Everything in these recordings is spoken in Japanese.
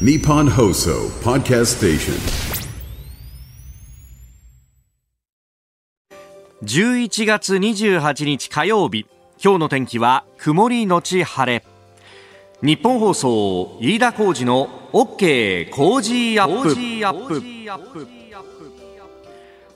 Nippon Hoso Podcast Station. 11月28日火曜日。今日の天気は曇りのち晴れ。日本放送飯田浩二の OK 工事アップ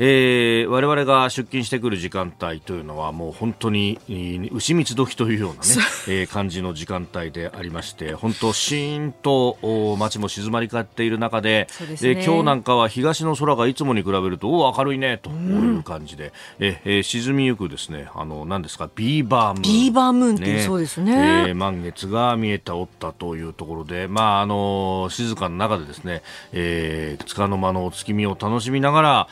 えー、我々が出勤してくる時間帯というのはもう本当に丑三つ時というようなね、えー、感じの時間帯でありまして本当シーンと街も静まり返っている中でで、ね、今日なんかは東の空がいつもに比べるとお明るいねという感じで、うん、えー、沈みゆくですねあの何ですかビーバームーン。ビーバームーンっていうそうですね、えー、満月が見えておったというところでまああの静かな中でですね、えー、束の間のお月見を楽しみながら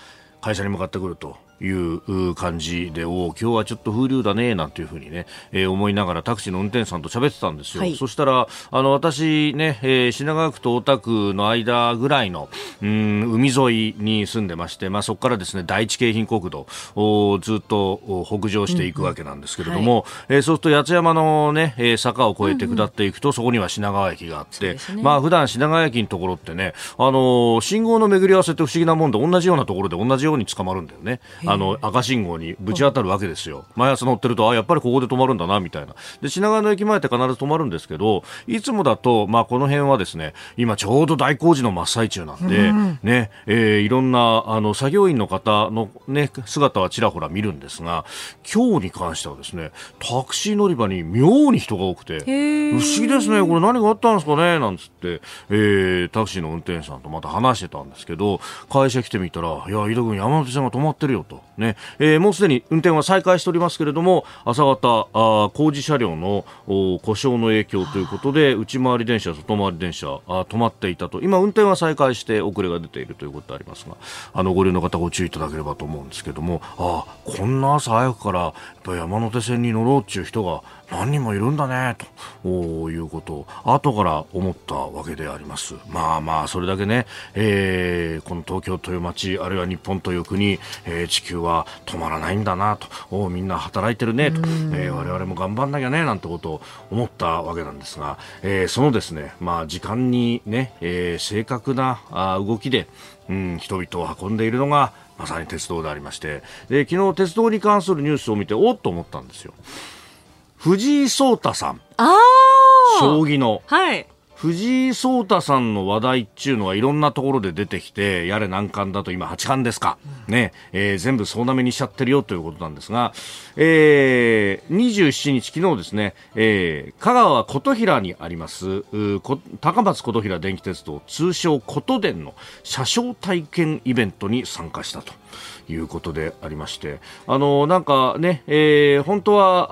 会社に向かってくると。いう感じで、お今日はちょっと風流だね、なんていうふうにね、えー、思いながらタクシーの運転手さんと喋ってたんですよ。はい、そしたら、あの、私ね、えー、品川区と大田区の間ぐらいの、うん、海沿いに住んでまして、まあそこからですね、第一京浜国道をずっと北上していくわけなんですけれども、うんうん。はい、えー、そうすると八山のね、え坂を越えて下っていくと、うんうん、そこには品川駅があって、ね、まあ普段品川駅のところってね、あの信号の巡り合わせって不思議なもんで、同じようなところで同じように捕まるんだよね。あの赤信号にぶち当たるわけですよ、毎朝乗ってるとあやっぱりここで止まるんだなみたいな。で品川の駅前って必ず止まるんですけどいつもだと、まあ、この辺はですね今ちょうど大工事の真っ最中なんで、うん、ねえー、いろんなあの作業員の方の、ね、姿はちらほら見るんですが今日に関してはですねタクシー乗り場に妙に人が多くて不思議ですねこれ何があったんですかねなんつって、えー、タクシーの運転手さんとまた話してたんですけど会社来てみたらいや井戸君山手線が止まってるよとね、えー、もうすでに運転は再開しておりますけれども朝方あ工事車両の故障の影響ということで内回り電車外回り電車あ止まっていたと。今運転は再開して遅れが出ているということでありますがあのご利用の方ご注意いただければと思うんですけどもあこんな朝早くからやっぱ山手線に乗ろうという人が何人もいるんだねということを後から思ったわけでありますまあまあそれだけね、えー、この東京という街あるいは日本という国、えー、地球は止まらないんだなとみんな働いてるねと、えー、我々も頑張んなきゃねなんてことを思ったわけなんですが、えー、そのですねまあ時間にね、えー、正確なあ動きで、うん、人々を運んでいるのがまさに鉄道でありましてで昨日鉄道に関するニュースを見ておっと思ったんですよ。藤井聡太さん。将棋の。はい。藤井聡太さんの話題っていうのはいろんなところで出てきて、やれ難関だと今八冠ですか。ね、えー、全部総なめにしちゃってるよということなんですが、えー、27日昨日ですね、えー、香川琴平にあります、高松琴平電気鉄道通称琴電の車掌体験イベントに参加したと。いうことでありまして、あのなんかね、えー、本当は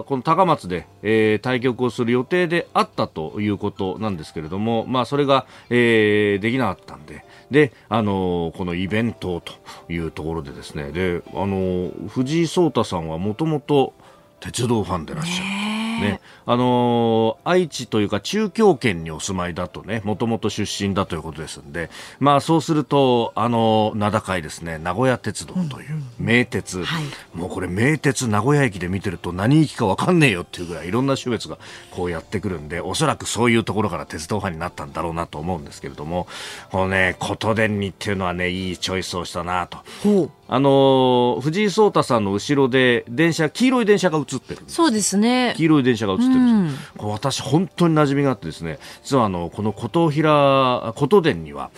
あこの高松で、えー、対局をする予定であったということなんですけれども、まあ、それが、えー、できなかったんで、で、あのこのイベントというところでですね、で、あの藤井聡太さんはもともと鉄道ファンでいらっしゃる。ね、あのー、愛知というか中京圏にお住まいだとね、もともと出身だということですんで、まあそうすると、あのー、名高いですね、名古屋鉄道という名鉄、うんうん。はい、もうこれ名鉄名古屋駅で見てると何駅かわかんねえよっていうぐらいいろんな種別がこうやってくるんで、おそらくそういうところから鉄道ファンになったんだろうなと思うんですけれども、このね、琴電にっていうのはね、いいチョイスをしたなと。あのー、藤井聡太さんの後ろで電車、黄色い電車が映ってるそうですね。黄色い電車が映ってるうん、私本当に馴染みがあってですね、実はあの、この琴平、琴殿には、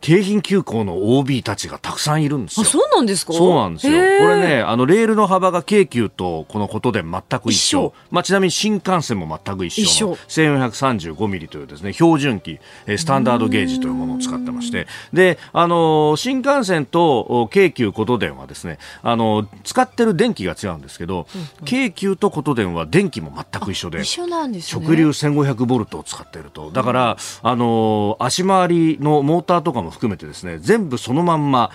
京浜急行の OB たちがたくさんいるんですよ。あ、そうなんですか？そうなんですよ。これね、あの、レールの幅が京急とこのことで全く一緒。一まあ、ちなみに新幹線も全く一緒の1435ミリというですね、標準機、スタンダードゲージというものを使ってまして、で、あの、新幹線と京急こと電はですね、あの、使ってる電気が違うんですけど、うんうん、京急とこと電は電気も全く一緒で、一緒なんですね。直流1500ボルトを使っていると。だから、あの、足回りのモーターとかも含めてですね全部そのまんま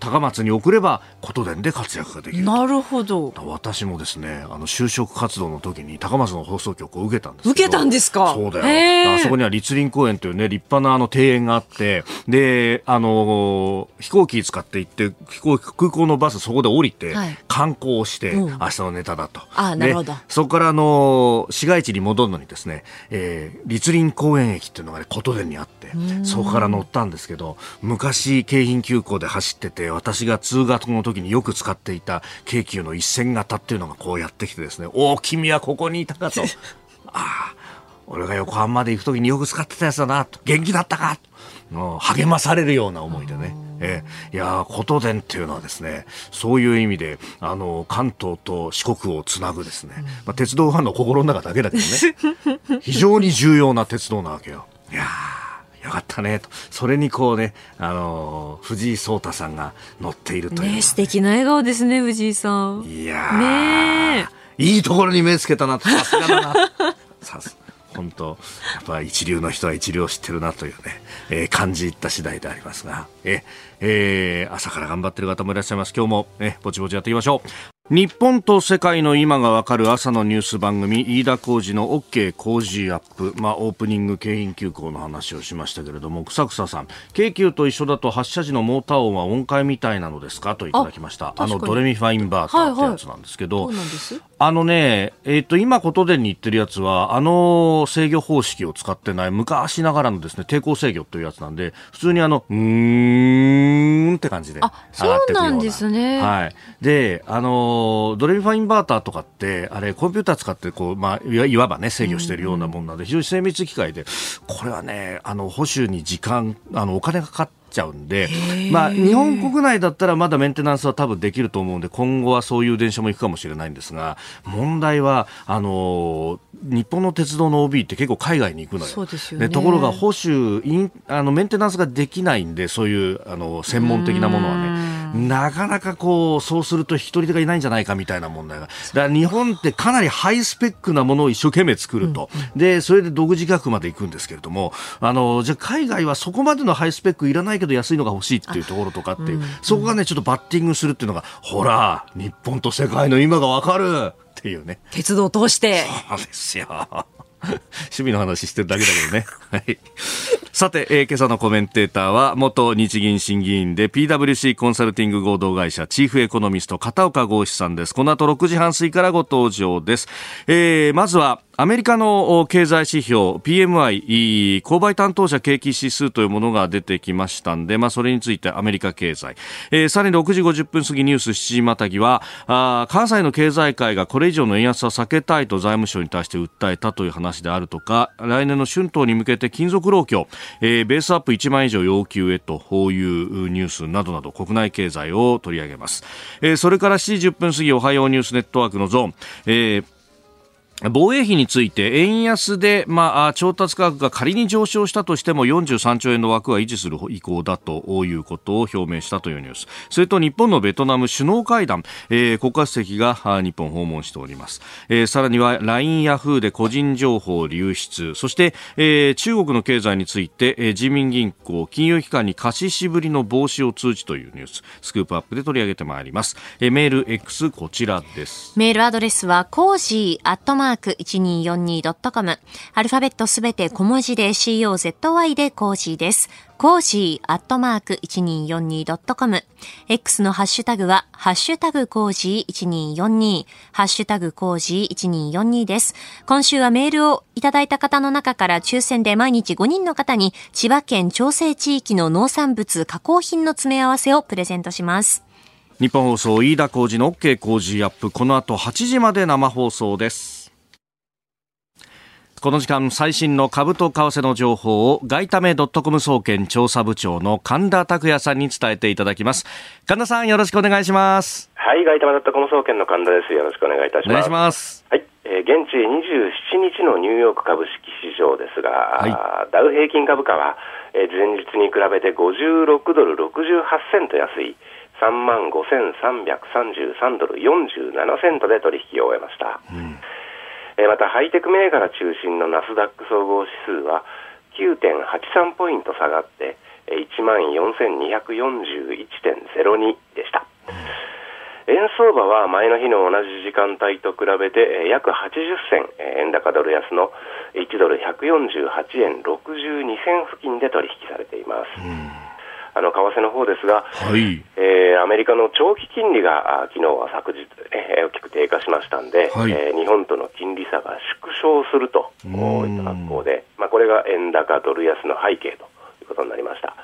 高松に送れば琴電で活躍ができるなるほど。私もですねあの就職活動の時に高松の放送局を受けたんです受けたんですか？そうだよ。あそこには立林公園というね立派なあの庭園があって。であの飛行機使って行って飛行空港のバスそこで降りて、はい、観光をして、うん、明日のネタだと。あなるほど。そこからあの市街地に戻るのにですね、えー、立林公園駅っていうのがね琴電にあってそこから乗ったんですけど昔京浜急行で走ってて私が通学の時によく使っていた京急の一線型っていうのがこうやってきてですねおお君はここにいたかと。ああ俺が横浜まで行く時によく使ってたやつだな元気だったか励まされるような思いでね。えー、いや琴電っていうのはですねそういう意味であの関東と四国をつなぐですね、まあ、鉄道ファンの心の中だけだけどね。非常に重要な鉄道なわけよ。いやよかったねと。それにこうね、あのー、藤井聡太さんが乗っているという。ね素敵な笑顔ですね、藤井さん。いやねいいところに目つけたなと、さすがだな。さす本当、やっぱ一流の人は一流を知ってるなというね、えー、感じた次第でありますが、え、えー、朝から頑張ってる方もいらっしゃいます。今日も、ね、ぼちぼちやっていきましょう。日本と世界の今がわかる朝のニュース番組飯田浩二の OK 工事アップ、まあ、オープニング京浜急行の話をしましたけれども草草さん京急と一緒だと発車時のモーター音は音階みたいなのですかといただきました。あのドレミファインバーターってやつなんですけど、はいはい、あのね、えっ、ー、と今琴電に言ってるやつはあの制御方式を使ってない昔ながらのですね抵抗制御というやつなんで普通にあのうーんって感じで上がってくるような。そうなんですねはい。であのドレミファインバーターとかって、あれ、コンピューター使って、こう、まあ、いわばね、制御しているようなものなので、非常に精密機械で、これはね、あの、保守に時間、あの、お金がかかって、ちゃうんで、まあ、日本国内だったらまだメンテナンスは多分できると思うんで今後はそういう電車も行くかもしれないんですが問題はあの日本の鉄道の OB って結構海外に行くのよ。でね、ところが保守インあのメンテナンスができないんでそういうあの専門的なものはねなかなかこう、そうすると一人手がいないんじゃないかみたいな問題が。だから日本ってかなりハイスペックなものを一生懸命作ると。うん、で、それで独自額まで行くんですけれども、あの、じゃあ海外はそこまでのハイスペックいらないけど安いのが欲しいっていうところとかっていう、そこがね、ちょっとバッティングするっていうのが、ほら、日本と世界の今がわかるっていうね。鉄道を通して。そうですよ。趣味の話してるだけだけどね。はい。さて、えー、今朝のコメンテーターは、元日銀審議員で PWC コンサルティング合同会社チーフエコノミスト片岡剛志さんです。この後6時半過ぎからご登場です。えー、まずは、アメリカの経済指標 PMI 購買担当者景気指数というものが出てきましたんで、まあ、それについてアメリカ経済、えー、さらに6時50分過ぎニュース7時またぎはあ関西の経済界がこれ以上の円安は避けたいと財務省に対して訴えたという話であるとか来年の春闘に向けて金属労協、えー、ベースアップ1万以上要求へというニュースなどなど国内経済を取り上げます、えー、それから7時10分過ぎおはようニュースネットワークのゾーン、えー防衛費について円安で、まあ、調達価格が仮に上昇したとしても43兆円の枠は維持する意向だということを表明したというニュース。それと日本のベトナム首脳会談、えー、国家主席が日本訪問しております、えー、さらには LINE ヤフーで個人情報流出。そして、えー、中国の経済について、えー、人民銀行金融機関に貸ししぶりの防止を通知というニュース。スクープアップで取り上げてまいります、えー、メール X こちらです。メールアドレスは cozy アットマーマーク 1242.com。アルファベットすべて小文字で COZY でコージーです。 cozy アットマーク 1242.com。X のハッシュタグは、ハッシュタグ cozy1242、ハッシュタグ cozy1242です。今週はメールをいただいた方の中から抽選で毎日5人の方に、千葉県長生地域の農産物加工品の詰め合わせをプレゼントします。日本放送飯田浩二の OK 工事アップこの後8時まで生放送ですこの時間最新の株と為替の情報を外為ドットコム総研調査部長の神田拓也さんに伝えていただきます。神田さんよろしくお願いします。はい外為ドットコム総研の神田です。よろしくお願いいたします。お願いします。はい、えー、現地27日のニューヨーク株式市場ですが、はい、ダウ平均株価は、えー、前日に比べて56ドル68セント安い3万5333ドル47セントで取引を終えました、うんまたハイテク銘柄中心のナスダック総合指数は9.83ポイント下がってえー1万4241.02でした。円相場は前の日の同じ時間帯と比べてえー約80銭、えー円高ドル安の1ドル148円62銭付近で取引されています。あの為替の方ですが、はい。えーアメリカの長期金利があ昨日は昨日、えー大きく低下しましたんで、はいえー日本との金利差が縮小するとこういった格好で、まあ、これが円高ドル安の背景ということになりました。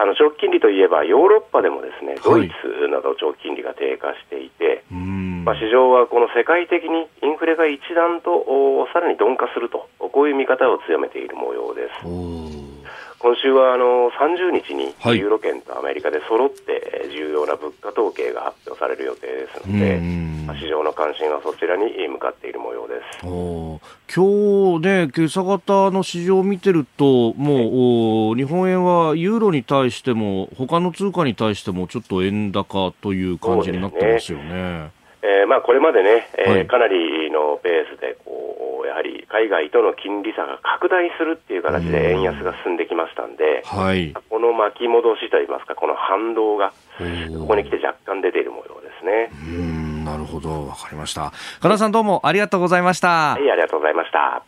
あの長期金利といえばヨーロッパでもですねドイツなど長期金利が低下していて、うん。まあ、市場はこの世界的にインフレが一段とおさらに鈍化するとこういう見方を強めている模様です。今週はあの30日にはいユーロ圏とアメリカで揃ってえー重要な物価統計が発表される予定ですのうで、市場の関心はそちらに向かっている模様です。今日ね、今朝方の市場を見てると、もう、おー日本円はユーロに対しても、他の通貨に対してもちょっと円高という感じになってますよね。えーまあ、これまでね、えーはいかなりのペースでこう、やはり海外との金利差が拡大するっていう形で円安が進んできましたんで、はい。この巻き戻しといいますか、この反動がここに来て若干出ている模様ですね。うん、なるほど。わかりました。金田さんどうもありがとうございましたは。い、ありがとうございました。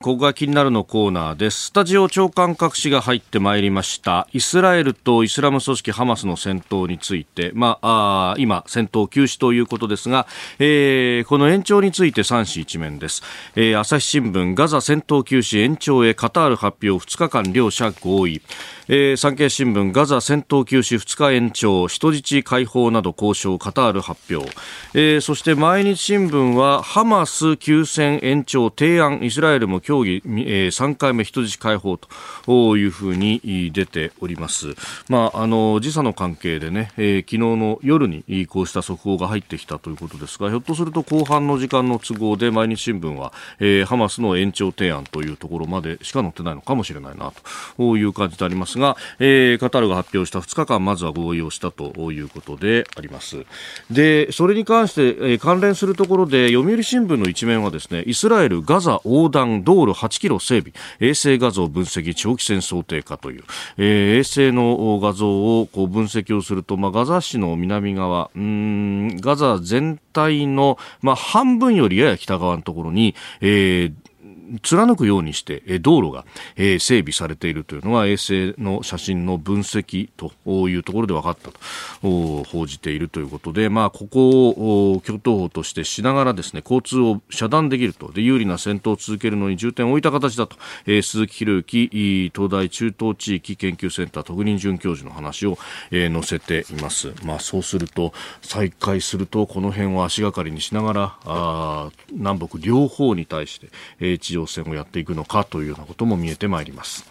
ここが気になるのコーナーです。スタジオ長官各紙が入ってまいりました。イスラエルとイスラム組織ハマスの戦闘について、まあ、あ今、戦闘休止ということですが、えーこの延長について3紙一面です。えー朝日新聞、ガザ戦闘休止延長へカタール発表2日間両者合意。えー産経新聞、ガザ戦闘休止2日延長、人質解放など交渉、カタール発表。えーそして毎日新聞は、ハマス休戦延長提案、イスラエルも協議、えー3回目人質解放というふうに出ております。まあ、あの、時差の関係でね、えー昨日の夜にこうした速報が入ってきたということですが、ひょっとすると後半の時間の都合で毎日新聞は、えーハマスの延長提案というところまでしか載ってないのかもしれないなという感じでありますが、えーカタールが発表した2日間まずは合意をしたということであります。で、それに関して、えー関連するところで読売新聞の一面はですね、イスラエルガザ横断道路8キロ整備、衛星画像分析長期戦想定化という、えー衛星の画像をこう分析をすると、まあ、ガザ市の南側、うんガザ全体の、まあ、半分よりやや北側のところに、えー貫くようにして、え道路が、え整備されているというのが衛星の写真の分析というところで分かったと報じているということで、まあ、ここをお共闘法としてしながらですね、交通を遮断できると。で、有利な戦闘を続けるのに重点を置いた形だと。え鈴木博之東大中東地域研究センター特任准教授の話を、え載せています。まあ、そうすると、再開すると、この辺を足がかりにしながら、あ南北両方に対して、え地上戦をやっていくのかというようなことも見えてまいります。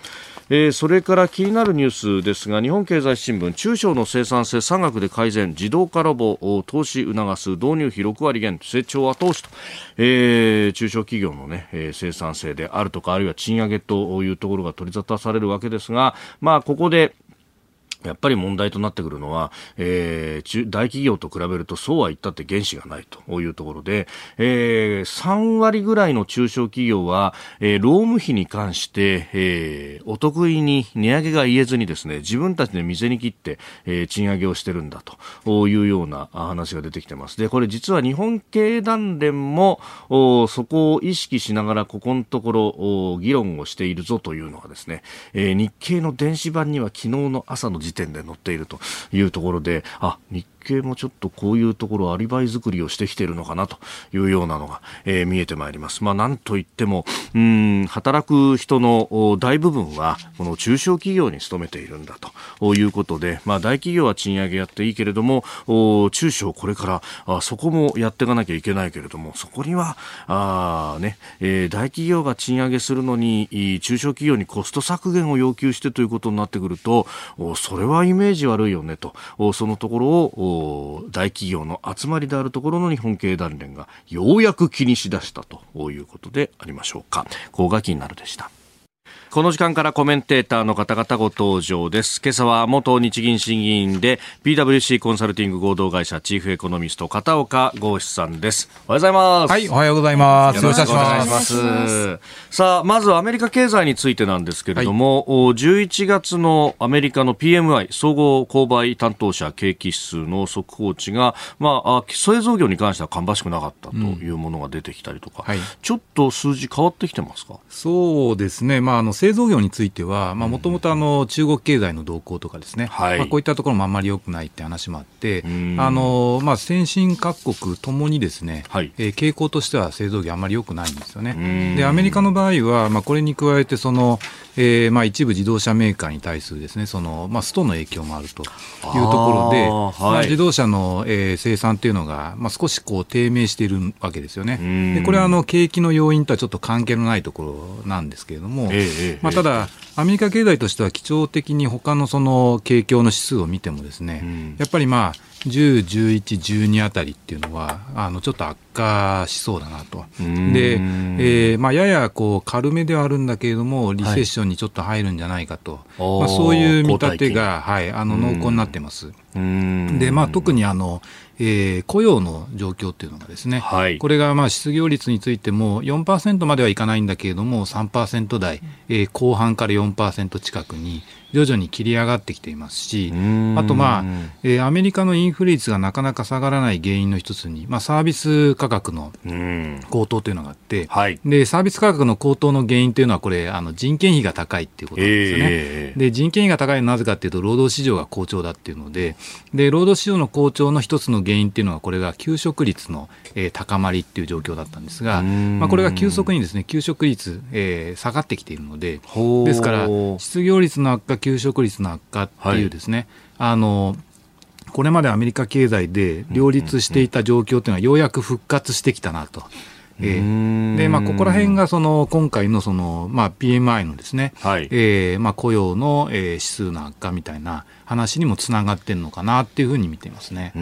えーそれから気になるニュースですが日本経済新聞中小の生産性産学で改善自動化ロボを投資促す導入費6割減成長後押しと、えー中小企業の、ねえー生産性であるとかあるいは賃上げというところが取り沙汰されるわけですが、まあ、ここでやっぱり問題となってくるのは、えー中大企業と比べるとそうは言ったって原資がないというところで、えー3割ぐらいの中小企業は、えー労務費に関して、えーお得意に値上げが言えずにですね、自分たちで店に切って、えー賃上げをしてるんだというような話が出てきてます。で、これ実は日本経団連もおそこを意識しながらここのところお議論をしているぞというのがですね、えー日経の電子版には昨日の朝の時点で載っているというところで、あ、日経もちょっとこういうところアリバイ作りをしてきているのかなというようなのが、えー見えてまいります。まあなんといっても、うん、働く人の大部分はこの中小企業に勤めているんだということで、まあ大企業は賃上げやっていいけれども、中小これからあそこもやっていかなきゃいけないけれども、そこには、あね、えー大企業が賃上げするのに、中小企業にコスト削減を要求してということになってくると、それはイメージ悪いよねと、そのところを大企業の集まりであるところの日本経団連がようやく気にしだしたということでありましょうか。ここが気になるでした。この時間からコメンテーターの方々ご登場です。今朝は元日銀審議員で PWC コンサルティング合同会社チーフエコノミスト片岡剛志さんです。おはようございます。はい、おはようございます。よろしくお願いします。ます。さあ、まずアメリカ経済についてなんですけれども、お11月のアメリカの PMI 総合購買担当者景気指数の速報値が、まあ、あ基礎造業に関しては芳しくなかったというものが出てきたりとか、はい。ちょっと数字変わってきてますか？そうですね、まあ、あの製造業については、もともと中国経済の動向とかですね、はい。まあ、こういったところもあんまり良くないって話もあってん、あのまあ、先進各国ともにですね、はい。えー傾向としては製造業あんまり良くないんですよん。ね。でアメリカの場合は、まあ、これに加えてその、えーまあ、一部自動車メーカーに対するですねその、まあ、ストの影響もあるというところで、はいまあ自動車の、えー生産っていうのが、まあ、少しこう低迷しているわけですよね。ん。でこれはあの景気の要因とはちょっと関係のないところなんですけれども、ええええまあ、ただ、アメリカ経済としては基調的に他のその景況の指数を見てもですね、ん。やっぱりまあ10、11、12あたりっていうのはあのちょっと悪化しそうだなと。ん。で、えーまあ、ややこう軽めではあるんだけれどもリセッションにちょっと入るんじゃないかと、おーまあ、そういう見立てが、はい、あの濃厚になってます。うん。でまあ、特にあの、えー雇用の状況っていうのがですね、はい。これがまあ失業率についても4%まではいかないんだけれども3%台、えー後半から4%近くに徐々に切り上がってきていますしん。あと、まあえーアメリカのインフレ率がなかなか下がらない原因の一つに、まあ、サービス価格のうん。高騰というのがあって、はい。でサービス価格の高騰の原因というのはこれあの人件費が高いっていうことなんですよね。ええで人件費が高いのはなぜかっていうと労働市場が好調だっていうのでで労働市場の好調の一つの原因っていうのはこれが給食率の、えー高まりっていう状況だったんですが、ん。まあ、これが急速にですね給食率、えー下がってきているのでですから失業率の悪化給食率の悪化っていうですね、あのこれまでアメリカ経済で両立していた状況というのはようやく復活してきたなと。えーでまあ、ここら辺がその今回のその、まあ、PMI のですね、はい。えーまあ、雇用の、えー指数の悪化みたいな話にもつながってるのかなっていうふうに見ていますね。うー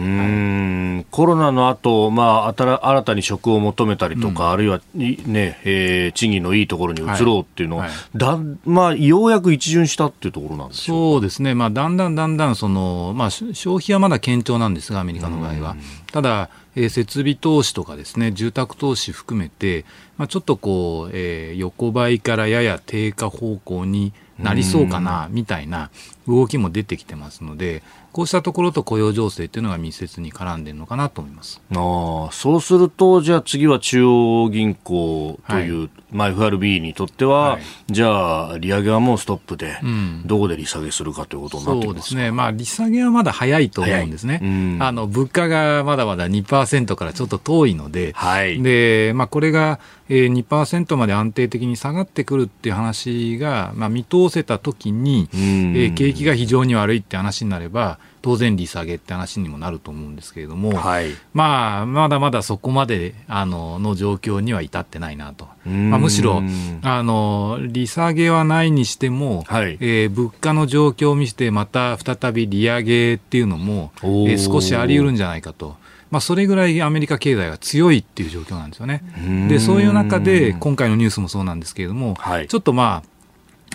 ん。コロナの後、まあ、新新たに職を求めたりとか、あるいは、いねえー賃金のいいところに移ろうっていうのは、はい。はいだまあ、ようやく一巡したっていうところなんでしょうそうですね、まあ、だんだんだんだんその、まあ、し消費はまだ堅調なんですが、アメリカの場合は。ただ、えー設備投資とかですね、住宅投資含めて、まあ、ちょっとこう、えー横ばいからやや低下方向になりそうかな、みたいな動きも出てきてますので、こうしたところと雇用情勢っていうのが密接に絡んでるのかなと思います。ああそうすると、じゃあ次は中央銀行という、まあ、FRB にとっては、はい。じゃあ利上げはもうストップで、ん。どこで利下げするかということになってきまか？そうですすね、まあ、利下げはまだ早いと思うんですね、うん。あの物価がまだまだ2%からちょっと遠いので、はい。でまあ、これがえー2%まで安定的に下がってくるっていう話が、まあ、見通せたときに、え景気が非常に悪いって話になれば、当然利下げって話にもなると思うんですけれども、はい。まあ、まだまだそこまであのの状況には至ってないなと。ん。まあ、むしろあの利下げはないにしても、はい。えー物価の状況を見せてまた再び利上げっていうのも、えー少しあり得るんじゃないかと。まあ、それぐらいアメリカ経済が強いっていう状況なんですよね。で、そういう中で、今回のニュースもそうなんですけれども、はいちょっとまあ、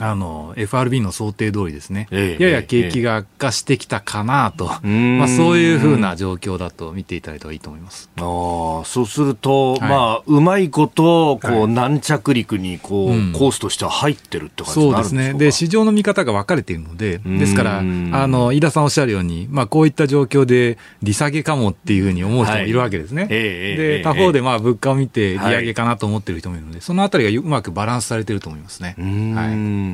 あの、FRB の想定通りですね、ええやや景気が悪化してきたかなと、ん。まあ、そういうふうな状況だと見ていただいた方がいいと思います。ああそうすると、はい。まあ、うまいこと、こう、はい。軟着陸に、こう、うん。コースとしては入ってるって感じにそうですね。なるんでしょうか。で、市場の見方が分かれているので、ん。ですから、あの、飯田さんおっしゃるように、まあ、こういった状況で利下げかもっていうふうに思う人もいるわけですね。はいええええええで、他方で、まあ、物価を見て利上げかなと思っている人もいるので、そのあたりがうまくバランスされていると思いますね。はい。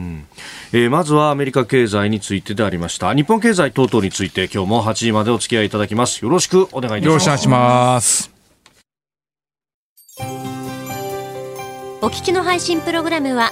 えーまずはアメリカ経済についてでありました。日本経済等々について今日も8時までお付き合いいただきます。よろしくお願いいたします。よろしくお願いします。お聞きの配信プログラムは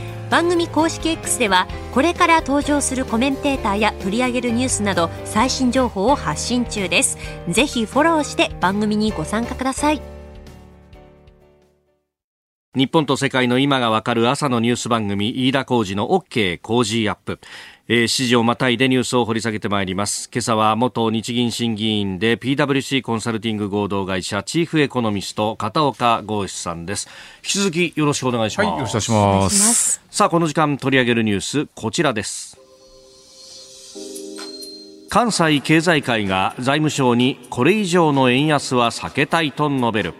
番組公式 X ではこれから登場するコメンテーターや取り上げるニュースなど最新情報を発信中です。ぜひフォローして番組にご参加ください。日本と世界の今がわかる朝のニュース番組飯田浩二の OK 工事アップ。えー、指示をまたいでニュースを掘り下げてまいります。今朝は元日銀審議員で PWC コンサルティング合同会社チーフエコノミスト片岡剛志さんです。引き続きよろしくお願いします、はい、よろしくお願いします。さあこの時間取り上げるニュースこちらです。関西経済界が財務省にこれ以上の円安は避けたいと述べる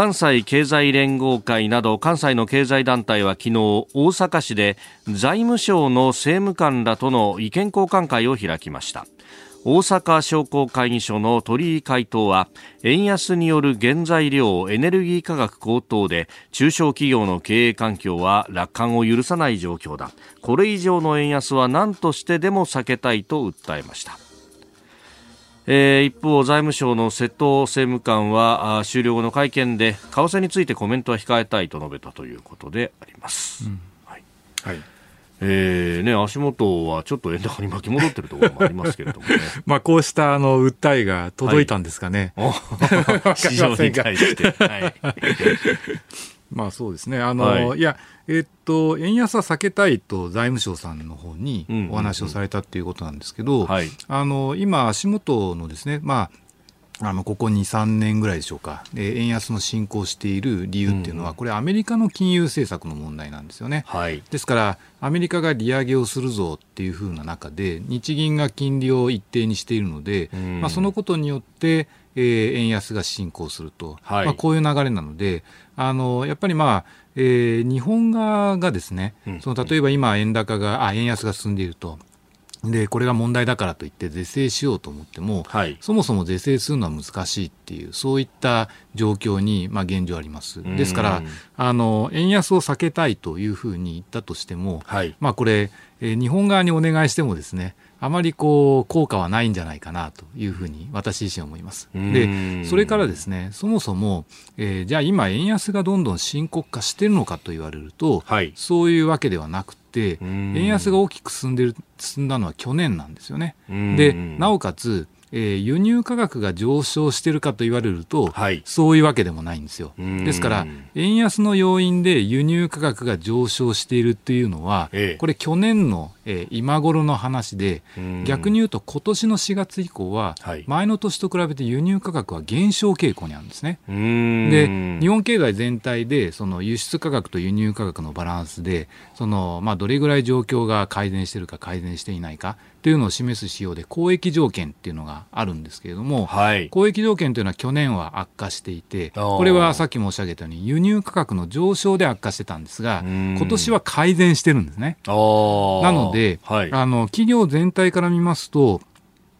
関西経済連合会など関西の経済団体は昨日大阪市で財務省の政務官らとの意見交換会を開きました。大阪商工会議所の鳥居会頭は円安による原材料エネルギー価格高騰で中小企業の経営環境は楽観を許さない状況だ。これ以上の円安は何としてでも避けたいと訴えました。えー、一方、財務省の瀬戸政務官は終了後の会見で為替についてコメントは控えたいと述べたということであります。うん、はい、はいえーね、足元はちょっと円高に巻き戻ってるところもありますけれどもね。まあこうしたあの訴えが届いたんですかね。はい、市場に対して。はい、まあそうですね。あの、はい、いや、えっと、円安は避けたいと財務省さんの方にお話をされたということなんですけど、あの、今、足元のですね、まあ、あのここ2、3年ぐらいでしょうか、円安の進行している理由っていうのは、これ、アメリカの金融政策の問題なんですよね。はい、ですから、アメリカが利上げをするぞっていうふうな中で、日銀が金利を一定にしているので、まあ、そのことによって、えー、円安が進行すると、はい、まあ、こういう流れなので、あのやっぱりまあ、えー、日本側がですね、その例えば今、円高が、あ、円安が進んでいると。で、これが問題だからといって是正しようと思っても、はい、そもそも是正するのは難しいっていう、そういった状況に、まあ、現状あります。ですから、あの、円安を避けたいというふうに言ったとしても、はい、まあ、これ、えー、日本側にお願いしてもですね、あまりこう効果はないんじゃないかなというふうに私自身思います。で、それからですね、そもそも、えー、じゃあ今円安がどんどん深刻化しているのかと言われると、はい、そういうわけではなくて、円安が大きく進んでる進んだのは去年なんですよね。で、なおかつえー、輸入価格が上昇しているかと言われると、はい、そういうわけでもないんですよ。ですから、円安の要因で輸入価格が上昇しているっていうのは、ええ、これ去年の、えー、今頃の話で、逆に言うと今年の4月以降は、前の年と比べて輸入価格は減少傾向にあるんですね。で、日本経済全体で、その輸出価格と輸入価格のバランスで、その、まあ、どれぐらい状況が改善しているか改善していないか、というのを示す仕様で公益条件っていうのがあるんですけれども、はい、公益条件というのは去年は悪化していてこれはさっき申し上げたように輸入価格の上昇で悪化してたんですが今年は改善してるんですね。なので、はい、あの企業全体から見ますと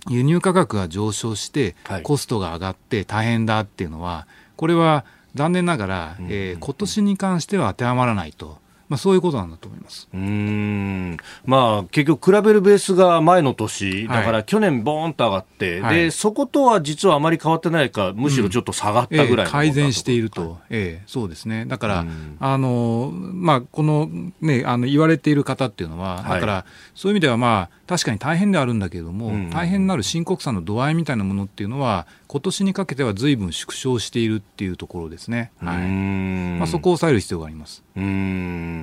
輸入価格が上昇してコストが上がって大変だっていうのはこれは残念ながら、えー、今年に関しては当てはまらないと。まあ、そういうことなんだと思います。うん。まあ、結局、比べるベースが前の年、だから去年、ボーンと上がって、はい、でそことは実はあまり変わってないか、むしろちょっと下がったぐらい、うんえー、改善していると、ええ、そうですね、だから、あのまあ、この,、ね、あの言われている方っていうのは、だから、そういう意味では、まあ、確かに大変であるんだけれども、うん、大変なる深刻さの度合いみたいなものっていうのは、今年にかけてはずいぶん縮小しているっていうところですね、はい。まあ、そこを抑える必要があります。うん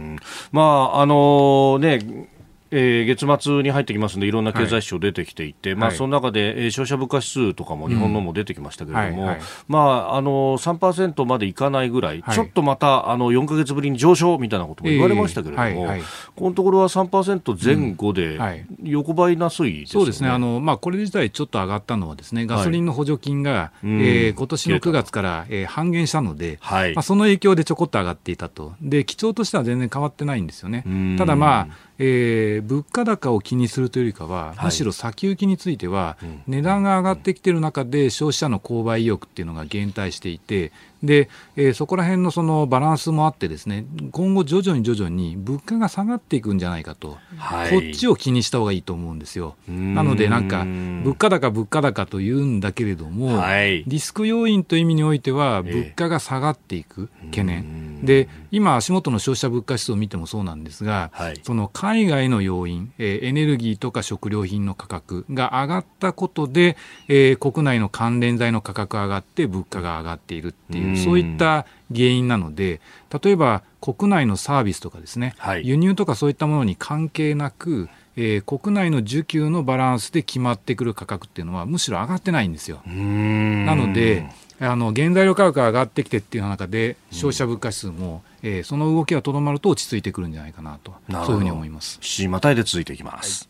まああのねえー、月末に入ってきますのでいろんな経済指標出てきていて、はい、まあ、その中で、えー、消費者物価指数とかも日本のも出てきましたけれども、うんはい。はい、まあ、あの3%までいかないぐらい、はい、ちょっとまたあの4か月ぶりに上昇みたいなことも言われましたけれども、えーはい。はい、このところは3%前後で横ばいな推移、ねうん、そうですね。あの、まあ、これ自体ちょっと上がったのはですねガソリンの補助金が、はい、えー、今年の9月から、えー、半減したので、はい。まあ、その影響でちょこっと上がっていたと。で基調としては全然変わってないんですよね。ただまあええー物価高を気にするというよりかは、はい。むしろ先行きについては、値段が上がってきている中で消費者の購買意欲っていうのが減退していてで、えーそこら辺のそのバランスもあってですね今後徐々に徐々に物価が下がっていくんじゃないかと、はい。こっちを気にした方がいいと思うんですよ。ん。なのでなんか物価高物価高と言うんだけれども、はい。リスク要因という意味においてはええ。物価が下がっていく懸念、で今足元の消費者物価指数を見てもそうなんですが、はい。その海外の要因、えーエネルギーとか食料品の価格が上がったことで、えー国内の関連材の価格が上がって物価が上がっているっていう、うんそういった原因なので例えば国内のサービスとかですね、はい輸入とかそういったものに関係なくえー国内の需給のバランスで決まってくる価格っていうのはむしろ上がってないんですよ。なので、あの原材料価格が上がってきてっていう中で消費者物価指数も、えーその動きがとどまると落ち着いてくるんじゃないかなとそういうふうに思います。7またいで続いていきます。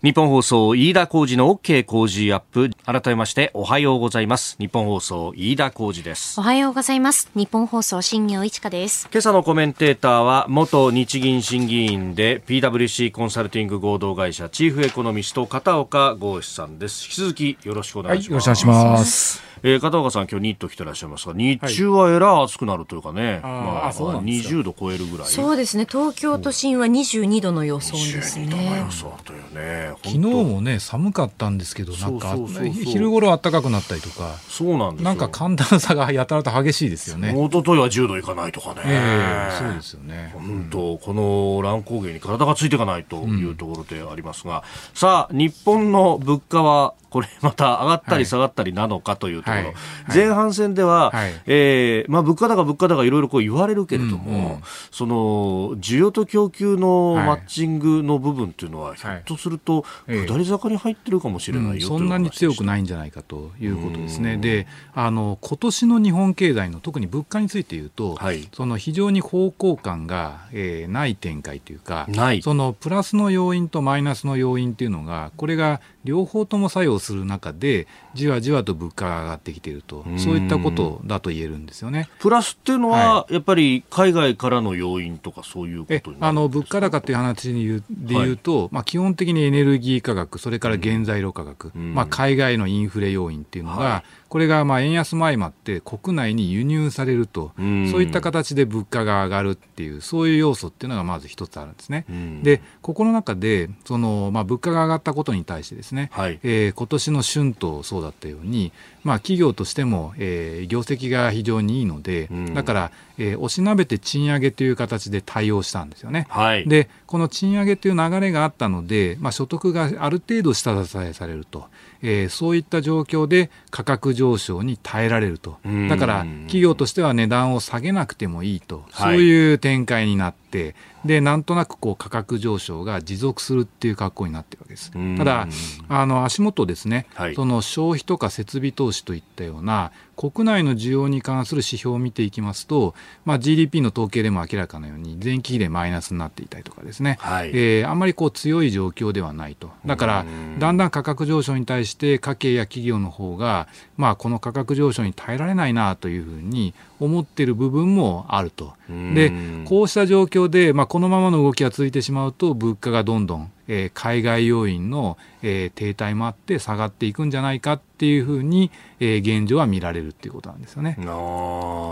日本放送飯田浩二の OK 工事アップ改めましておはようございます日本放送飯田浩二ですおはようございます。日本放送新業一華です。今朝のコメンテーターは元日銀審議員で PWC コンサルティング合同会社チーフエコノミスト片岡剛志さんです引き続きよろしくお願いします、ます。えー片岡さん今日ニット着てらっしゃいますが日中はえらい暑くなるというかね、あーまあそうなんですか。20度超えるぐらい。そうですね。東京都心は22度の予想です22度のね予。想というね。昨日もね寒かったんですけどなんかそうそうそう。そう昼頃暖かくなったりとか。そうなんですよ。なんか寒暖差がやたらと激しいですよね。一昨日は10度いかないとかね、ええそうですよね。本当、この乱高下に体がついていかないというところでありますが、さあ、日本の物価は、これまた上がったり下がったりなのかというところ、はい。はい。前半戦では、はい。えーまあ、物価高、物価高いろいろこう言われるけれども、うんうん。その需要と供給のはい。マッチングの部分っていうのは、ひょっとすると、ええ。下り坂に入ってるかもしれないよ、うん。というそんなに強くいないんじゃないかということですね。うん。であの今年の日本経済の特に物価について言うと、はい。その非常に方向感が、えーない展開というかそのプラスの要因とマイナスの要因っていうのがこれが両方とも作用する中でじわじわと物価が上がってきていると。うん。そういったことだと言えるんですよね。プラスっていうのは、やっぱり海外からの要因とかそういうことあの物価高という話に言うで言うと、まあ、基本的にエネルギー価格、それから原材料価格、うん。まあ、海外のインフレ要因っていうのが、はいこれがまあ円安も相まって国内に輸入されると、うん。そういった形で物価が上がるっていう、そういう要素っていうのがまず一つあるんですね。うん。で、ここの中で、そのまあ、物価が上がったことに対してですね、はい。えー今年の春闘そうだったように、まあ、企業としても、えー業績が非常にいいので、うん。だから、えー押しなべて賃上げという形で対応したんですよね。はい。でこの賃上げという流れがあったので、まあ、所得がある程度下支えされると、えーそういった状況で価格上昇に耐えられると。うん。だから企業としては値段を下げなくてもいいと、はい。そういう展開になってでなんとなくこう価格上昇が持続するっていう格好になってるわけです。うん。ただあの足元ですね、はい。その消費とか設備投資といったような国内の需要に関する指標を見ていきますと、まあ、GDP の統計でも明らかなように前期比でマイナスになっていたりとかですね、はい。えーあんまりこう強い状況ではないと。だからうん。だんだん価格上昇に対して家計や企業の方が、まあ、この価格上昇に耐えられないなというふうに思っている部分もあると。でうん。こうした状況で、まあ、このままの動きが続いてしまうと物価がどんどん、えー海外要因の、えー停滞もあって下がっていくんじゃないかっていうふうに、えー現状は見られるっていうことなんですよね。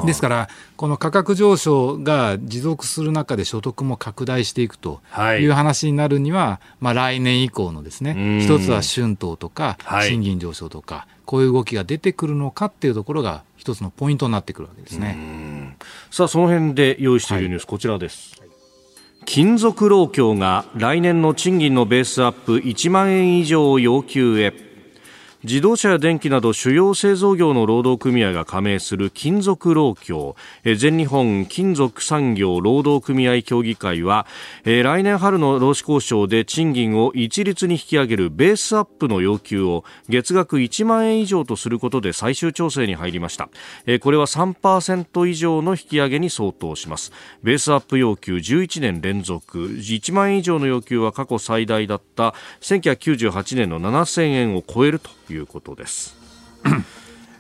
ですから、この価格上昇が持続する中で所得も拡大していくとはいいう話になるには、まあ、来年以降のですねうん、一つは春闘とかはい賃金上昇とか、こういう動きが出てくるのかっていうところが一つのポイントになってくるわけですね。さあ、その辺で用意しているニュース、こちらです。金属労協が来年の賃金のベースアップ1万円以上を要求へ。自動車や電機など主要製造業の労働組合が加盟する金属労協。全日本金属産業労働組合協議会は来年春の労使交渉で賃金を一律に引き上げるベースアップの要求を月額1万円以上とすることで最終調整に入りました。これは3%以上の引き上げに相当します。ベースアップ要求11年連続。1万円以上の要求は過去最大だった1998年の7000円を超えると。いうことです。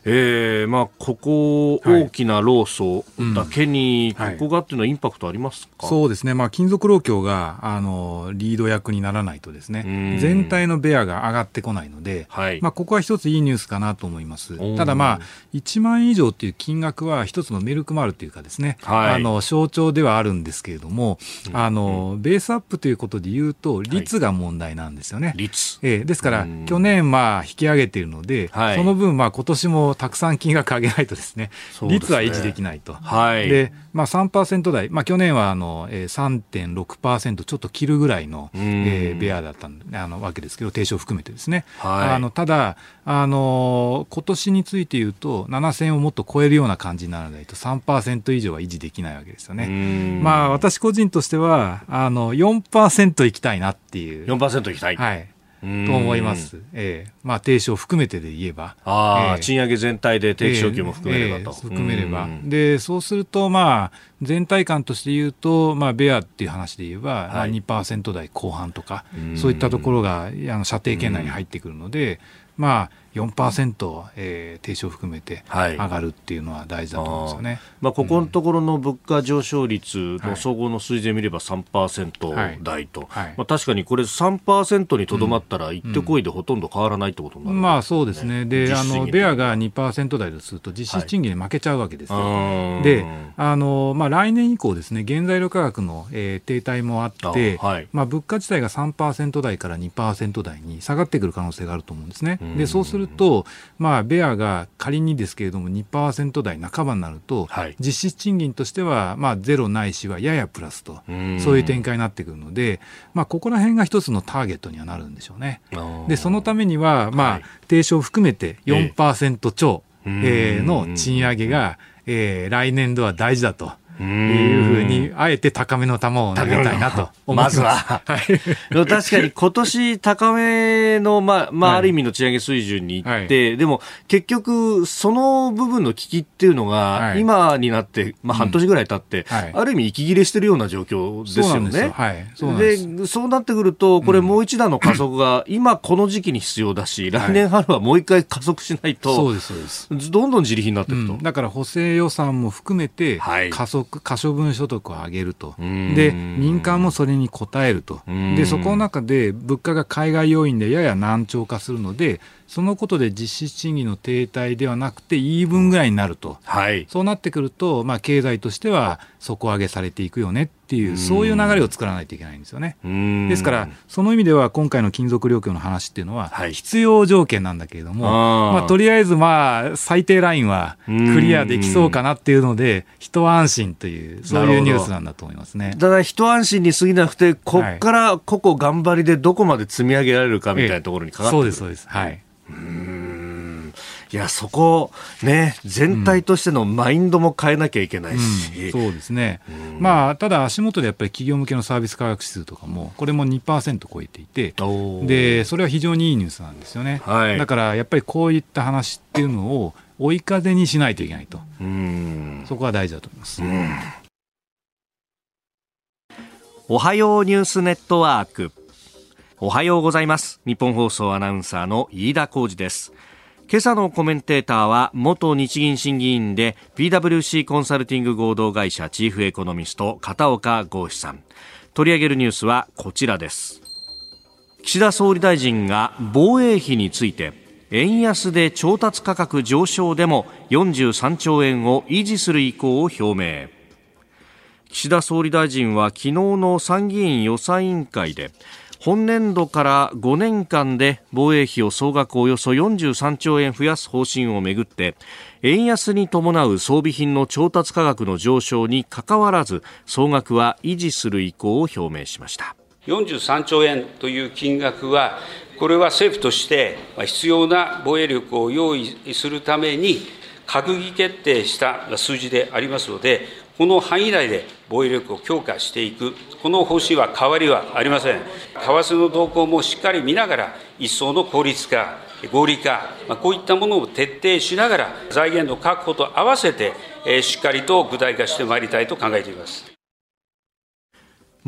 えーまあ、ここ、大きな労組だけに、ここがっていうのはインパクトありますか、そうですね、まあ、金属労協があのリード役にならないとですね、全体のベアが上がってこないので、はい、まあ、ここは一ついいニュースかなと思います。ただ、まあ、1万円以上っていう金額は一つのメルクマールというかですね、はい、あの象徴ではあるんですけれども、あのベースアップということで言うと、率が問題なんですよね。率。えー、ですから、去年、まあ、引き上げているので、はい、その分、まあ、今年もたくさん金額上げないとですね、すね率は維持できないと。はい、で、まあ、3%台、まあ、去年はあの、えー、3.6%ちょっと切るぐらいの、えー、ベアだったあのわけですけど、低消含めてですね。はい、あのただ、あの今年について言うと、7000をもっと超えるような感じにならないと3%以上は維持できないわけですよね。まあ、私個人としては、あの4%いきたいなっていう。4%いきたい。はい。と思います。ええまあ、低消含めてで言えば。ああ、えー、賃上げ全体で定期昇給も含めればと。えー、含めれば。で、そうすると、まあ、全体感として言うと、まあ、ベアっていう話で言えば、はいまあ、2%台後半とか、そういったところがあの射程圏内に入ってくるので、まあ、4%、えー、低消含めて上がるっていうのは大事だと思うんですよね、はい、まあ、ここのところの物価上昇率の総合の数字で見れば3%台と、はい。はい、まあ、確かにこれ3%にとどまったら行ってこいでほとんど変わらないってことになる、ね。うん、まあそうですね、であのベアが2%台とすると実質賃金に負けちゃうわけですよ。であの、まあ、来年以降ですね原材料価格の、えー、停滞もあって、まあ、物価自体が3%台から2%台に下がってくる可能性があると思うんですね。でそうすると、まあ、ベアが仮にですけれども2%台半ばになると、はい、実質賃金としては、まあ、ゼロないしはややプラスと、そういう展開になってくるので、まあ、ここら辺が一つのターゲットにはなるんでしょうね。で、そのためには、まあ、はい、低消含めて4%超、えー、えー、の賃上げが、えー、来年度は大事だと。いうふうに、あえて高めの球を投げたいなと思います。まずは。はい、確かに今年高めの、まあ、まあ、ある意味の賃上げ水準に行って、はい、でも結局、その部分の危機っていうのが、今になって、まあ、半年ぐらい経って、ある意味息切れしてるような状況ですよね。はい、でそうなってくると、これもう一段の加速が、今この時期に必要だし、来年春はもう一回加速しないと、そうです、そうです。どんどん自利品になっていくと。だから補正予算も含めて、加速可処分所得を上げると、で民間もそれに応えると、でそこの中で物価が海外要因でやや難聴化するので、そのことで実質賃金の停滞ではなくて、イーブンぐらいになると、はい、そうなってくると、まあ、経済としては底上げされていくよねっていう、そういう流れを作らないといけないんですよね。ですから、その意味では、今回の金属料金の話っていうのは、必要条件なんだけれども、はい、まあ、とりあえず、まあ、最低ラインはクリアできそうかなっていうので、一安心という、そういうニュースなんだと思いますね。ただ、一安心に過ぎなくて、こっから個々頑張りでどこまで積み上げられるかみたいなところにかかってくる、ええ、そうです、そうです。はい。うんいやそこ、ね、全体としてのマインドも変えなきゃいけないし、うん。うん、そうですね、まあ、ただ、足元でやっぱり企業向けのサービス価格指数とかも、これも2%超えていてで、それは非常にいいニュースなんですよね、はい、だからやっぱりこういった話っていうのを追い風にしないといけないと、そこは大事だと思います。おはようニュースネットワーク。おはようございます。日本放送アナウンサーの飯田浩二です今朝のコメンテーターは元日銀審議員で PWC コンサルティング合同会社チーフエコノミスト片岡剛志さん。取り上げるニュースはこちらです。岸田総理大臣が防衛費について円安で調達価格上昇でも43兆円を維持する意向を表明。岸田総理大臣は昨日の参議院予算委員会で本年度から5年間で防衛費を総額およそ43兆円増やす方針をめぐって円安に伴う装備品の調達価格の上昇にかかわらず総額は維持する意向を表明しました。43兆円という金額はこれは政府として必要な防衛力を用意するために閣議決定した数字でありますのでこの範囲内で防衛力を強化していく、この方針は変わりはありません。為替の動向もしっかり見ながら、一層の効率化、合理化、こういったものを徹底しながら、財源の確保と合わせて、しっかりと具体化してまいりたいと考えています。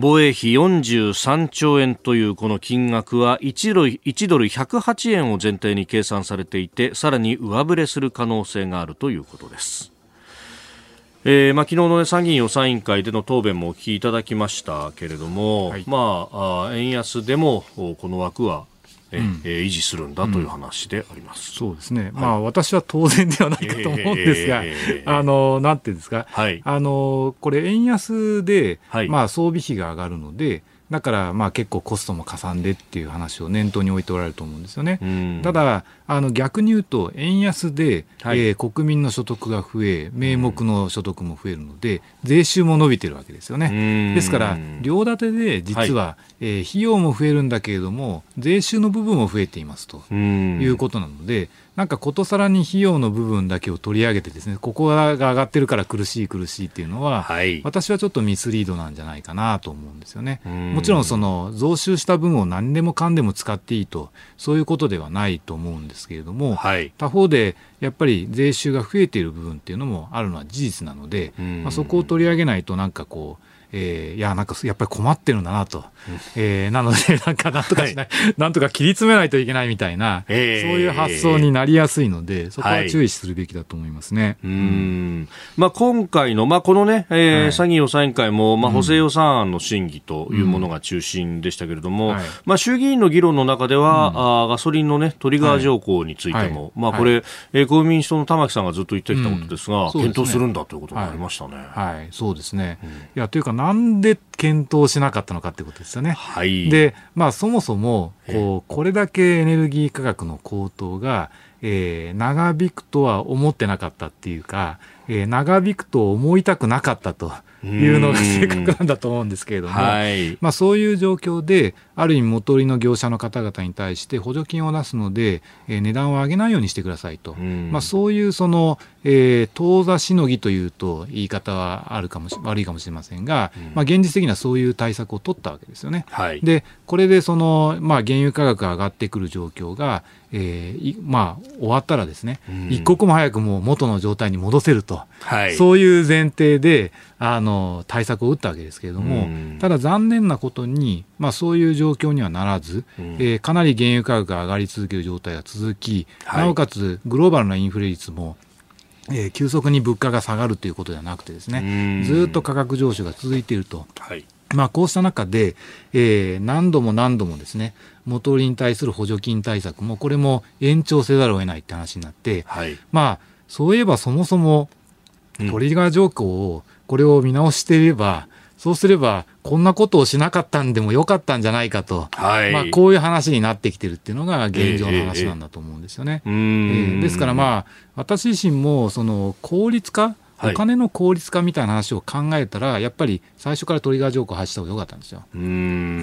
防衛費43兆円というこの金額は1ドル ,1 ドル108円を前提に計算されていてさらに上振れする可能性があるということです。えーまあ、昨日の、ね、参議院予算委員会での答弁もお聞きいただきましたけれども、はい、まあ、あ円安でもこの枠はえ、うん、えー、維持するんだという話であります、うん、そうですね、はい、まあ、私は当然ではないかと思うんですが、えー、あのなんていうんですか、はい、あのこれ、円安で、はい、まあ、装備費が上がるので、だからまあ結構コストもかさんでっていう話を念頭に置いておられると思うんですよね。ただあの逆に言うと円安で、はい、えー、国民の所得が増え名目の所得も増えるので税収も伸びてるわけですよね。ですから両立てで実は、はい、えー、費用も増えるんだけれども税収の部分も増えていますということなので。なんかことさらに費用の部分だけを取り上げてですねここが上がってるから苦しい苦しいっていうのは、はい、私はちょっとミスリードなんじゃないかなと思うんですよね。もちろんその増収した分を何でもかんでも使っていいとそういうことではないと思うんですけれども、はい、他方でやっぱり税収が増えている部分っていうのもあるのは事実なので、まあ、そこを取り上げないとなんかこうえー、いや、なんかやっぱり困ってるんだなと、うん、えー、なので、なんかなんとかしない、はい、なんとか切り詰めないといけないみたいな、えー、そういう発想になりやすいので、そこは注意するべきだと思いますね。はい、うん。まあ、今回の、まあ、このね、えー、はい、参議院予算委員会も、まあ、補正予算案の審議というものが中心でしたけれども、うん、まあ、衆議院の議論の中では、うん、あガソリンのね、トリガー条項についても、まあ、これ、えー、国民民主党の玉木さんがずっと言ってきたことですが、うん、検討するんだということがありましたね。はい、そうですね。いや、というか、なんで検討しなかったのかってことですよね。はい、で、まあ、そもそもこうこれだけエネルギー価格の高騰が、えー、長引くとは思ってなかったっていうか、えー、長引くと思いたくなかったと。いうのが正確なんだと思うんですけれども、はい、まあ、そういう状況で、ある意味元売りの業者の方々に対して補助金を出すので、えー、値段を上げないようにしてくださいと、まあ、そういうその、えー、当座しのぎというと言い方はあるかもし悪いかもしれませんが、まあ、現実的にはそういう対策を取ったわけですよね。はい、でこれでその、まあ、原油価格が上がってくる状況が、えーまあ、終わったらですね、一刻も早くもう元の状態に戻せると、はい、そういう前提であの対策を打ったわけですけれども、ただ残念なことに、まあ、そういう状況にはならず、うん、えー、かなり原油価格が上がり続ける状態が続き、はい、なおかつグローバルなインフレ率もえー、急速に物価が下がるということではなくてですねずっと価格上昇が続いていると、はい、まあ、こうした中で、えー、何度も何度もですね元売りに対する補助金対策もこれも延長せざるを得ないって話になって、はい、まあそういえばそもそもトリガー条項をこれを見直していれば、そうすれば、こんなことをしなかったんでもよかったんじゃないかと、はい、まあ、こういう話になってきてるっていうのが現状の話なんだと思うんですよね。えー、えー、ですから、まあ、私自身もその効率化お金の効率化みたいな話を考えたら、やっぱり最初からトリガー条項を発した方がよかったんですよ。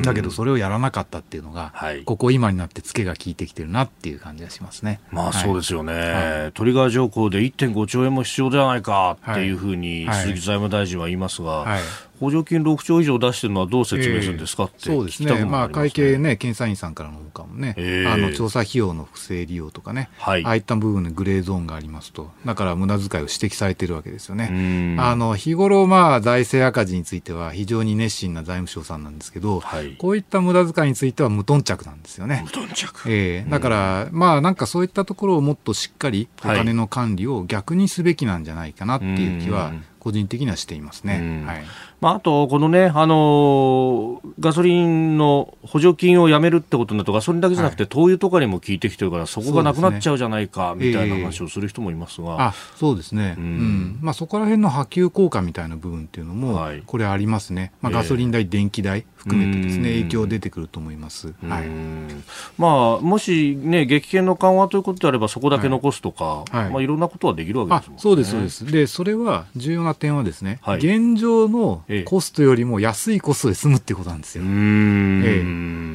だけど、それをやらなかったっていうのが、はい、ここ今になってツケが効いてきてるなっていう感じがしますね。まあ、そうですよね、はい、トリガー条項で1.5兆円も必要ではないかっていうふうに鈴木財務大臣は言いますが、補助金6兆以上出してるのはどう説明するんですかって、そうですね、まあ、会計ね、検査院さんからのほかもね、えー、あの調査費用の不正利用とかね、はい、ああいった部分でグレーゾーンがありますと、だから無駄遣いを指摘されてるわけですよね。あの日頃、まあ、財政赤字については非常に熱心な財務省さんなんですけど、はい、こういった無駄遣いについては無頓着なんですよね。無頓着、えー、だから、まあ、なんかそういったところをもっとしっかりお金の管理を逆にすべきなんじゃないかなっていう気は、個人的にはしていますね。はいまあ、あと、このね、あのー、ガソリンの補助金をやめるってことになると、ガソリンだけじゃなくて、灯油とかにも効いてきてるから、そこがなくなっちゃうじゃないか、みたいな話をする人もいますが。えー、あそうですね、うん、うん、まあ、そこら辺の波及効果みたいな部分っていうのも、はい、これありますね。まあ、ガソリン代、えー、電気代含めてですね、影響出てくると思います。はい。まあ、もしね、激変の緩和ということであれば、そこだけ残すとか、はい、まあ、いろんなことはできるわけですもんね。そうです、そうです。で、それは、重要な点はですね、はい、現状のコストよりも安いコストで済むってことなんですよ。え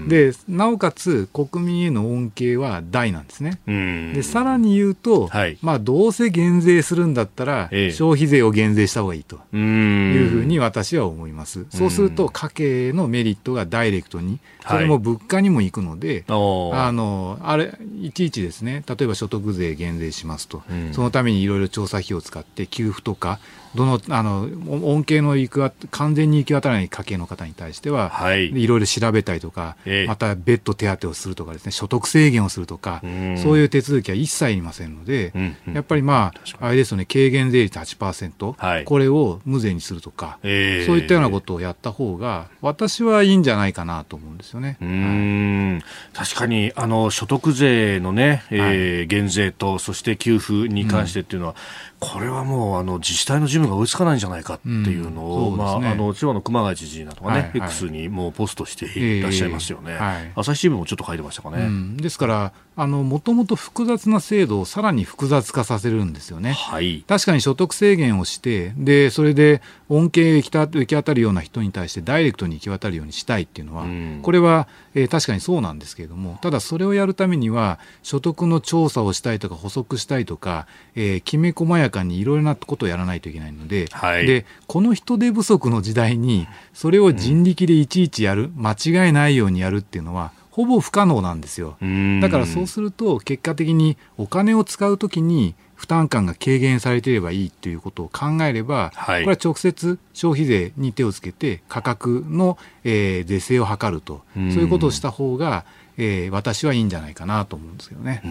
え、でなおかつ国民への恩恵は大なんですね。でさらに言うと、はい、まあ、どうせ減税するんだったら、消費税を減税した方がいいと。いうふうに私は思います。そうすると家計のメリットがダイレクトにそれも物価にもいくので、はい、あのあれいちいちですね。例えば所得税減税しますと、そのためにいろいろ調査費を使って給付とかどのあの恩恵の行く完全に行き渡らない家計の方に対しては、はい、いろいろ調べたりとか、えー、また別途手当をするとかですね所得制限をするとか、うそういう手続きは一切いりませんので、うんうん、やっぱりまああれですよね軽減税率8%、はい、これを無税にするとか、えー、そういったようなことをやった方が私はいいんじゃないかなと思うんですよね。うん。確かにあの所得税のね、えー、減税とそして給付に関してっていうのは、うんこれはもうあの自治体の事務が追いつかないんじゃないかっていうのを、うんね、まあ、あの千葉の熊谷知事などがね、はいはい、X にもうポストしていらっしゃいますよね、えーはい、朝日新聞もちょっと書いてましたかね。うん、ですからもともと複雑な制度をさらに複雑化させるんですよね。はい、確かに所得制限をしてでそれで恩恵を行き渡るような人に対してダイレクトに行き渡るようにしたいっていうのは、うん、これは、えー、確かにそうなんですけれどもただそれをやるためには所得の調査をしたいとか補足したいとか、えー、きめ細やかにいろいろなことをやらないといけないのではい、でこの人手不足の時代にそれを人力でいちいちやる、間違いないようにやるっていうのはほぼ不可能なんですよ。だからそうすると結果的にお金を使うときに負担感が軽減されていればいいということを考えれば、はい、これは直接消費税に手をつけて価格の、えー、是正を図ると。そういうことをした方が、えー、私はいいんじゃないかなと思うんですけどね。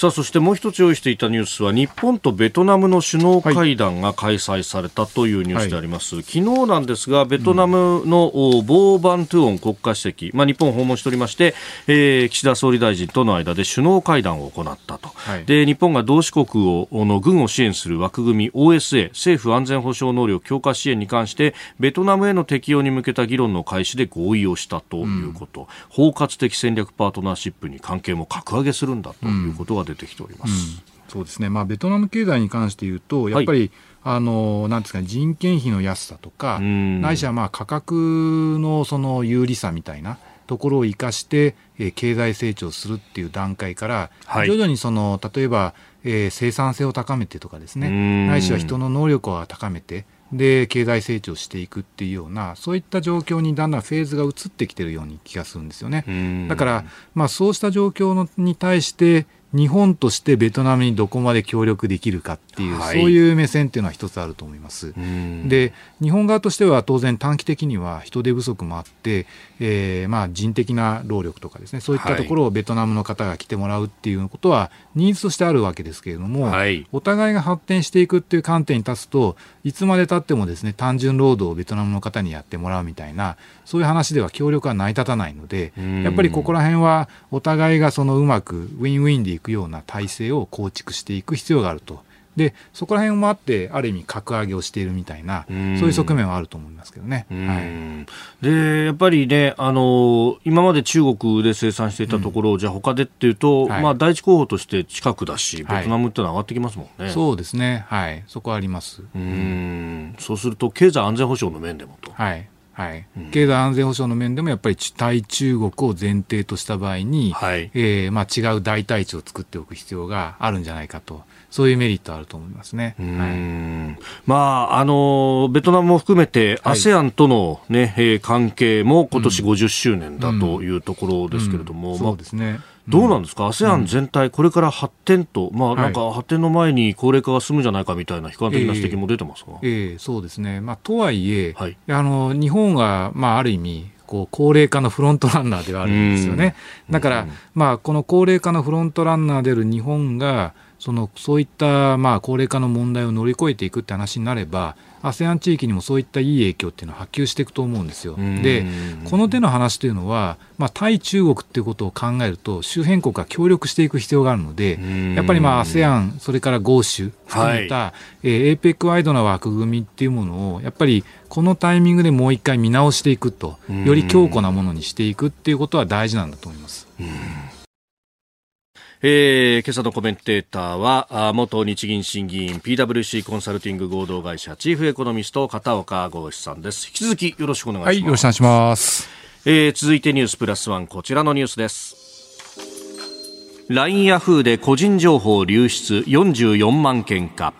さあそしてもう一つ用意していたニュースは日本とベトナムの首脳会談が開催されたというニュースであります、はい、昨日なんですがベトナムのボー・バン・トゥオン国家主席、まあ、日本を訪問しておりまして、えー、岸田総理大臣との間で首脳会談を行ったと、はい、で日本が同志国をの軍を支援する枠組み OSA 政府安全保障能力強化支援に関してベトナムへの適用に向けた議論の開始で合意をしたということ、うん、包括的戦略パートナーシップに関係も格上げするんだということが出てきております。うん、そうですね、まあ、ベトナム経済に関して言うと、やっぱり、はい、あのなんですか、ね、人件費の安さとか、ないしはまあ価格のその有利さみたいなところを生かして、えー、経済成長するっていう段階から、はい、徐々にその例えば、えー、生産性を高めてとかですね、ないしは人の能力を高めて、で経済成長していくっていうようなそういった状況にだんだんフェーズが移ってきてるように気がするんですよね。だから、まあ、そうした状況のに対して日本としてベトナムにどこまで協力できるかっていう、はい、そういう目線っていうのは一つあると思います。で、日本側としては当然短期的には人手不足もあって、えー、まあ人的な労力とかですね、そういったところをベトナムの方が来てもらうっていうことはニーズとしてあるわけですけれども、はい、お互いが発展していくっていう観点に立つと、いつまでたってもですね、単純労働をベトナムの方にやってもらうみたいな、そういう話では協力は成り立たないので、やっぱりここら辺はお互いがそのうまくウィンウィンでいくような体制を構築していく必要があると。でそこら辺もあってある意味格上げをしているみたいなそういう側面はあると思いますけどね。はい、でやっぱりねあの今まで中国で生産していたところを、うん、じゃあ他でっていうと、はい、まあ第一候補として近くだしベトナムってのは上がってきますもんね。はい、そうですね。はい。そこはあります。うん。そうすると経済安全保障の面でもと。はい。はい、経済安全保障の面でもやっぱり対中国を前提とした場合に、はい、えー、まあ、違う代替地を作っておく必要があるんじゃないかと。そういうメリットあると思いますね。はい、まあ、あの、ベトナムも含めて、ASEAN とのね、はい、関係も今年50周年だというところですけれども、そうですね。どうなんですか、ASEAN 全体、これから発展と、まあ、なんか発展の前に高齢化が進むんじゃないかみたいな悲観的な指摘も出てますか、えー、えー、そうですね、まあ、とはいえ、はい、あの日本が、まあ、ある意味、こう高齢化のフロントランナーではあるんですよね。だから、まあ、この高齢化のフロントランナーである日本が、そのそういったまあ高齢化の問題を乗り越えていくって話になれば ASEAN 地域にもそういったいい影響っていうのは波及していくと思うんですよ。でこの手の話というのは、まあ、対中国っていうことを考えると周辺国が協力していく必要があるのでやっぱりまあ ASEAN それから豪州含めた、はい、えー、APEC ワイドな枠組みっていうものをやっぱりこのタイミングでもう一回見直していくとより強固なものにしていくっていうことは大事なんだと思います。えー、今朝のコメンテーターは元日銀審議員 PWC コンサルティング合同会社チーフエコノミスト片岡剛志さんです。引き続きよろしくお願いします、はい、よろしくお願いします、えー、続いてニュースプラスワンこちらのニュースです。LINE ヤフーで個人情報流出44万件か。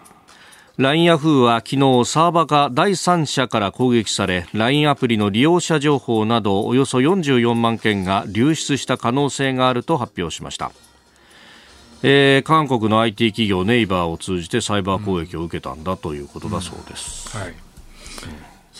LINE ヤフーは昨日サーバーが第三者から攻撃され LINE アプリの利用者情報などおよそ44万件が流出した可能性があると発表しましたえー、韓国の IT 企業ネイバーを通じてサイバー攻撃を受けたんだということだそうです。はい。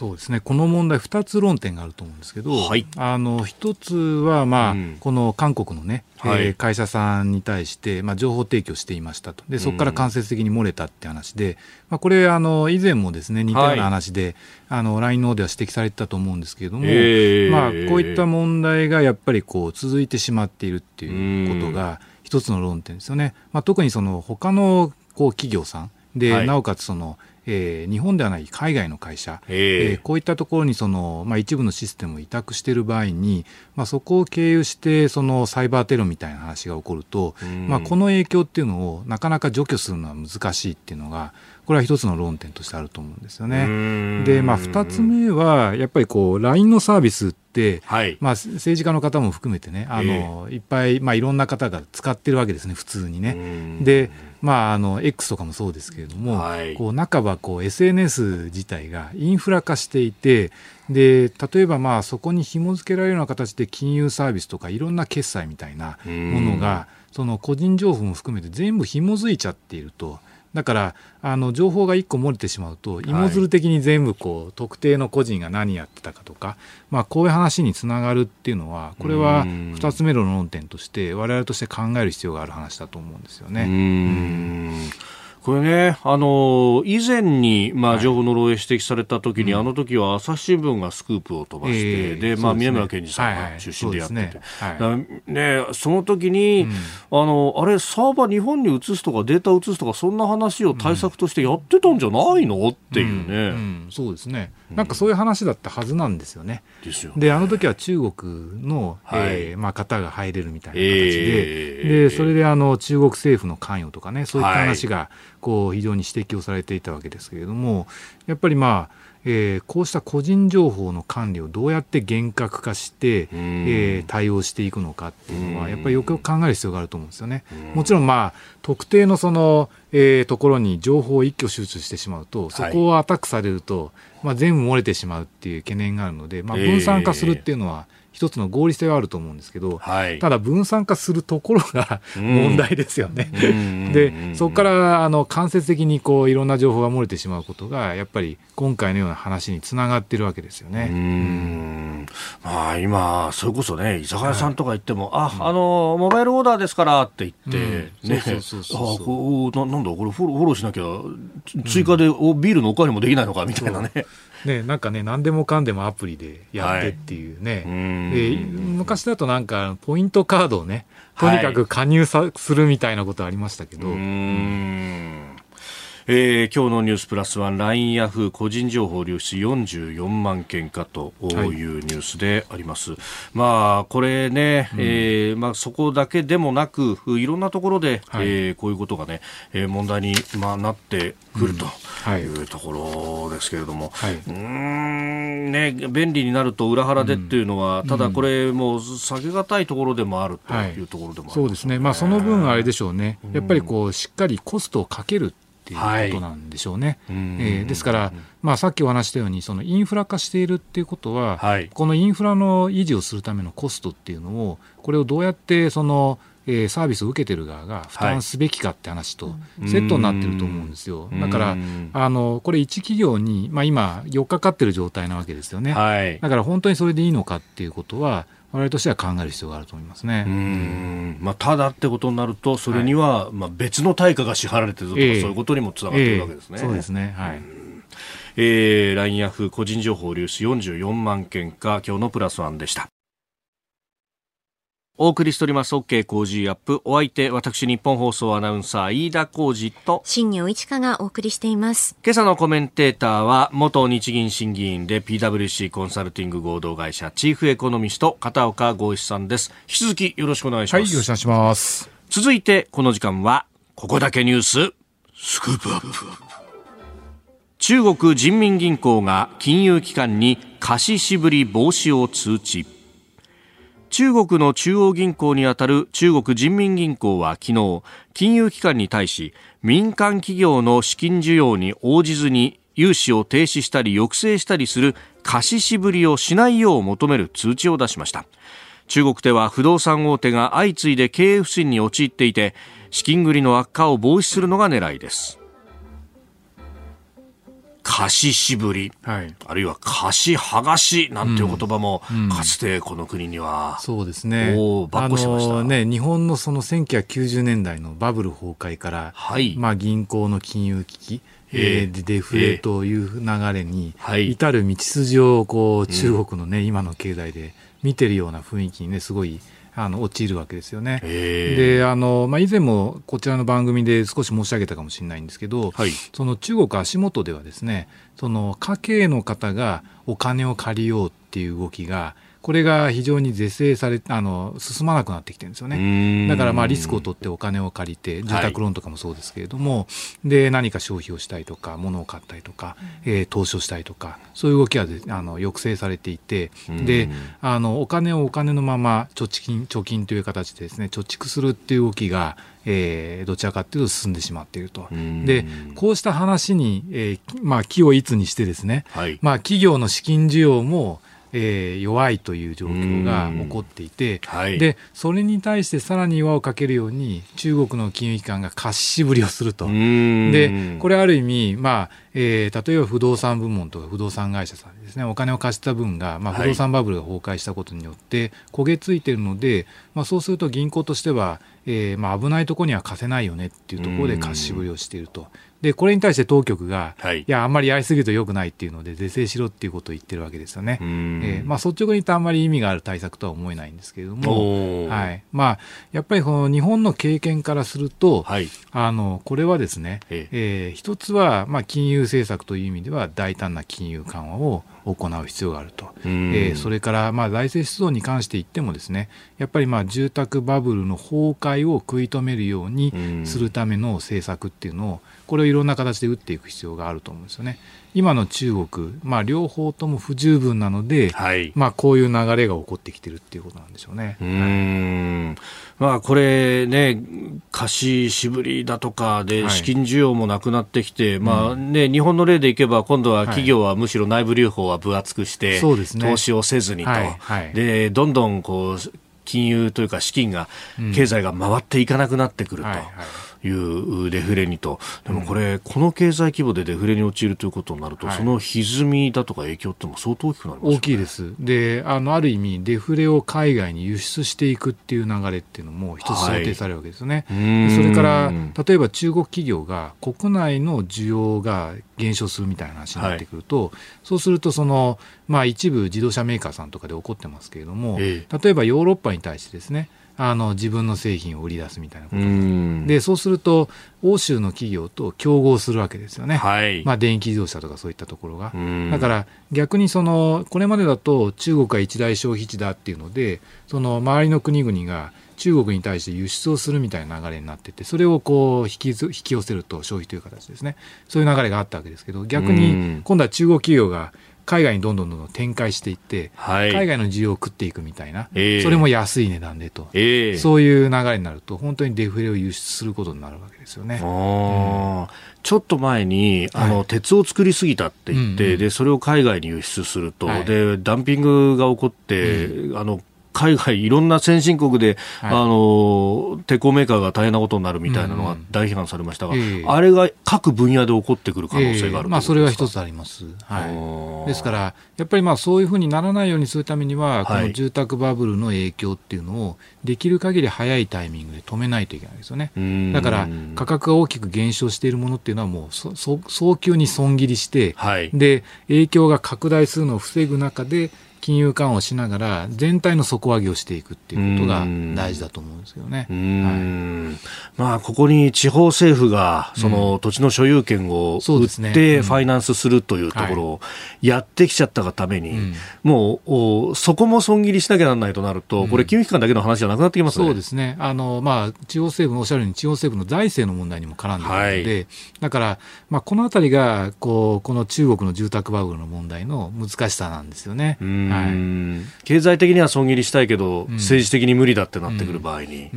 そうですね。この問題、2つ論点があると思うんですけど、はい、あの1つは、まあ、うん、この韓国のね、はい、えー、会社さんに対して、まあ、情報提供していましたと、でそこから間接的に漏れたって話で、うん、まあ、これあの、以前もですね似たような話で、はい、あの LINE の方では指摘されてたと思うんですけれども、えー、まあ、こういった問題がやっぱりこう続いてしまっているっていうことが、一つの論点ですよね。まあ、特にその他のこう企業さん。で、はい、なおかつそのえー、日本ではない海外の会社、えー、こういったところにその、まあ、一部のシステムを委託している場合に、まあ、そこを経由してそのサイバーテロみたいな話が起こると、まあ、この影響っていうのをなかなか除去するのは難しいっていうのがこれは一つの論点としてあると思うんですよね。で、まあ、二つ目はやっぱりこう LINE のサービスって、はい、まあ、政治家の方も含めてねあの、えー、いっぱい、まあ、いろんな方が使ってるわけですね普通にね。でまあ、あの X とかもそうですけれども、はい、こう半ばこう SNS 自体がインフラ化していてで例えばまあそこに紐付けられるような形で金融サービスとかいろんな決済みたいなものがその個人情報も含めて全部紐づいちゃっていると。だからあの情報が1個漏れてしまうと芋づる的に全部こう、特定の個人が何やってたかとか、まあ、こういう話につながるっていうのはこれは2つ目の論点として我々として考える必要がある話だと思うんですよね。うんこれね、あの以前に、まあ、情報の漏洩指摘された時に、はい、あの時は朝日新聞がスクープを飛ばして、えー、で、まあ、宮村健二さんが出身でやってて、はい。はい、ね、その時に、うん、あの、あれ、サーバー日本に移すとかデータ移すとか、そんな話を対策としてやってたんじゃないのっていうね、うん。うん、そうですね。なんかそういう話だったはずなんですよね。ですよ、ね、で、あの時は中国の、はい、えー、まあ、方が入れるみたいな形で、えー、で、それであの中国政府の関与とかね、そういった話が、こう非常に指摘をされていたわけですけれども、やっぱりまあ、えー、こうした個人情報の管理をどうやって厳格化して、えー、対応していくのかっていうのは、やっぱりよく考える必要があると思うんですよね。もちろん、まあ、特定のその、えー、ところに情報を一挙集中してしまうと、そこをアタックされると、はい、まあ、全部漏れてしまうっていう懸念があるので、まあ、分散化するっていうのは、えー一つの合理性はあると思うんですけど、はい、ただ分散化するところが問題ですよね。でそこからあの間接的にこういろんな情報が漏れてしまうことがやっぱり今回のような話につながってるわけですよね。まあ、今、それこそね、居酒屋さんとか行っても、はい、あ、あの、モバイルオーダーですからって言って、うん、ね、そうそうそうななんだ、これフォローフォローしなきゃ、追加で、うん、ビールのおかわりもできないのかみたいなね。ね、なんかね、何でもかんでもアプリでやってっていうね、はい、で昔だとなんか、ポイントカードをね、とにかく加入さ、はい、するみたいなことありましたけど。うんえー、今日のニュースプラスは LINE ヤフー個人情報流出44万件かというニュースであります。はい、まあ、これね、うん、えー、まあ、そこだけでもなく、いろんなところで、はい、えー、こういうことがね、えー、問題に、まあ、なってくるとい。うところですけれども、はい、うんね、便利になると裏腹でっていうのは、うん、ただこれもう避けがたいところでもあるというところでも、ね、そうですね。まあ、その分あれでしょうね。やっぱりこう、しっかりコストをかけるっていうことなんでしょうね。はい、えー、ですから、まあ、さっきお話したようにそのインフラ化しているっていうことは、はい、このインフラの維持をするためのコストっていうのをこれをどうやってそのえー、サービスを受けてる側が負担すべきかって話とセットになってると思うんですよ。だから、あの、これ一企業に、まあ今、4日かかってる状態なわけですよね。はい、だから本当にそれでいいのかっていうことは、我々としては考える必要があると思いますね。うんまあ、ただってことになると、それには、はい、まあ、別の対価が支払われてるとか、えー、そういうことにもつながってるわけですね。えー、そうですね。はい。えー、LINE ヤフー個人情報流出44万件か、今日のプラスワンでした。お送りしております。OK 工事アップ。お相手私日本放送アナウンサー飯田浩二と新業一華がお送りしています。今朝のコメンテーターは元日銀審議員で PWC コンサルティング合同会社チーフエコノミスト片岡剛一さんです。引き続きよろしくお願いします。はいよろしくお願いします。続いてこの時間はここだけニューススクープアップ。中国人民銀行が金融機関に貸し渋り防止を通知中国の中央銀行にあたる中国人民銀行は昨日金融機関に対し民間企業の資金需要に応じずに融資を停止したり抑制したりする貸し渋りをしないよう求める通知を出しました。中国では不動産大手が相次いで経営不振に陥っていて資金繰りの悪化を防止するのが狙いです。貸ししぶり、はい、あるいは貸し剥がしなんていう言葉も、うん、かつてこの国には、そうですね。ばっこしました。ね、日本のその1990年代のバブル崩壊から、はい、まあ銀行の金融危機、えー、デフレという流れに至る道筋をこう中国のね、今の経済で見てるような雰囲気にねすごいあの陥るわけですよね。であの、まあ、以前もこちらの番組で少し申し上げたかもしれないんですけど、はい、その中国足元ではですねその家計の方がお金を借りようっていう動きがこれが非常に是正されあの進まなくなってきてるんですよね。だからまあリスクを取ってお金を借りて住宅ローンとかもそうですけれども、はい、で何か消費をしたいとか物を買ったりとか、えー、投資をしたいとかそういう動きはあの抑制されていてであのお金をお金のまま貯金貯金という形でですね貯蓄するっていう動きがえー、どちらかというと進んでしまっていると。で、こうした話に、えー、まあ、気をいつにしてですね、はい、まあ、企業の資金需要も、えー、弱いという状況が起こっていて、はい、でそれに対してさらに岩をかけるように中国の金融機関が貸しぶりをすると。でこれある意味、まあえー、例えば不動産部門とか不動産会社さんにですね。お金を貸した分が、まあ、不動産バブルが崩壊したことによって焦げついているので、まあ、そうすると銀行としては、えーまあ、危ないところには貸せないよねっていうところで貸しぶりをしていると。でこれに対して当局が、はい、いや、あんまりやりすぎるとよくないっていうので、是正しろっていうことを言ってるわけですよね。えーまあ、率直に言うとあんまり意味がある対策とは思えないんですけれども、はい。まあ、やっぱりこの日本の経験からすると、はい、あのこれはですね、え。えー、一つは、まあ、金融政策という意味では大胆な金融緩和を行う必要があると、えー、それから、まあ、財政出動に関して言ってもですねやっぱり、まあ、住宅バブルの崩壊を食い止めるようにするための政策っていうのをこれをいろんな形で打っていく必要があると思うんですよね。今の中国、まあ、両方とも不十分なので、はい、まあ、こういう流れが起こってきてるっていうことなんでしょうね。うん。まあ、これね、貸ししぶりだとかで資金需要もなくなってきて、はい、まあね、日本の例でいけば、今度は企業はむしろ内部留保は分厚くして、そうですね、投資をせずにと、はい。はい、でどんどんこう金融というか資金が、経済が回っていかなくなってくると。はい。はいいうデフレにと、でもこれ、うん、この経済規模でデフレに陥るということになると、はい、その歪みだとか影響っても相当大きくなります、ね、大きいです。であの、ある意味、デフレを海外に輸出していくっていう流れっていうのも一つ想定されるわけですよね。はい、それから例えば中国企業が国内の需要が減少するみたいな話になってくると、はい、そうするとその、まあ、一部自動車メーカーさんとかで起こってますけれども、ええ、例えばヨーロッパに対してですねあの自分の製品を売り出すみたいなこと。でそうすると欧州の企業と競合するわけですよね、はい、まあ、電気自動車とかそういったところが。だから逆にそのこれまでだと中国が一大消費地だっていうのでその周りの国々が中国に対して輸出をするみたいな流れになっててそれをこう引き引き寄せると消費という形ですね。そういう流れがあったわけですけど逆に今度は中国企業が海外にどんどんどんどん展開していって、はい、海外の需要を食っていくみたいな、えー、それも安い値段でと、えー、そういう流れになると、本当にデフレを輸出することになるわけですよね。うん、ちょっと前にあの、はい、鉄を作りすぎたって言って、うんうん、で、それを海外に輸出すると、はい、でダンピングが起こって、うん、あの海外、いろんな先進国で、はい、あの鉄鋼メーカーが大変なことになるみたいなのが大批判されましたが、うんあれが各分野で起こってくる可能性がある、えー、まあ、それは一つあります、はい、ですから、やっぱりまあそういうふうにならないようにするためには、この住宅バブルの影響っていうのを、できる限り早いタイミングで止めないといけないですよね。だから、価格が大きく減少しているものっていうのは、もう早急に損切りして、はい、で影響が拡大するのを防ぐ中で、金融緩和をしながら全体の底上げをしていくっていうことが大事だと思うんですけどね。はい、まあここに地方政府がその土地の所有権を売ってファイナンスするというところをやってきちゃったがために、うん、もうそこも損切りしなきゃならないとなると、これ金融機関だけの話じゃなくなってきますね。そうですね。あのまあ地方政府のおっしゃるように地方政府の財政の問題にも絡んでくるので、はい、だからまあこのあたりがこうこの中国の住宅バブルの問題の難しさなんですよね。はい、経済的には損切りしたいけど、うん、政治的に無理だってなってくる場合に、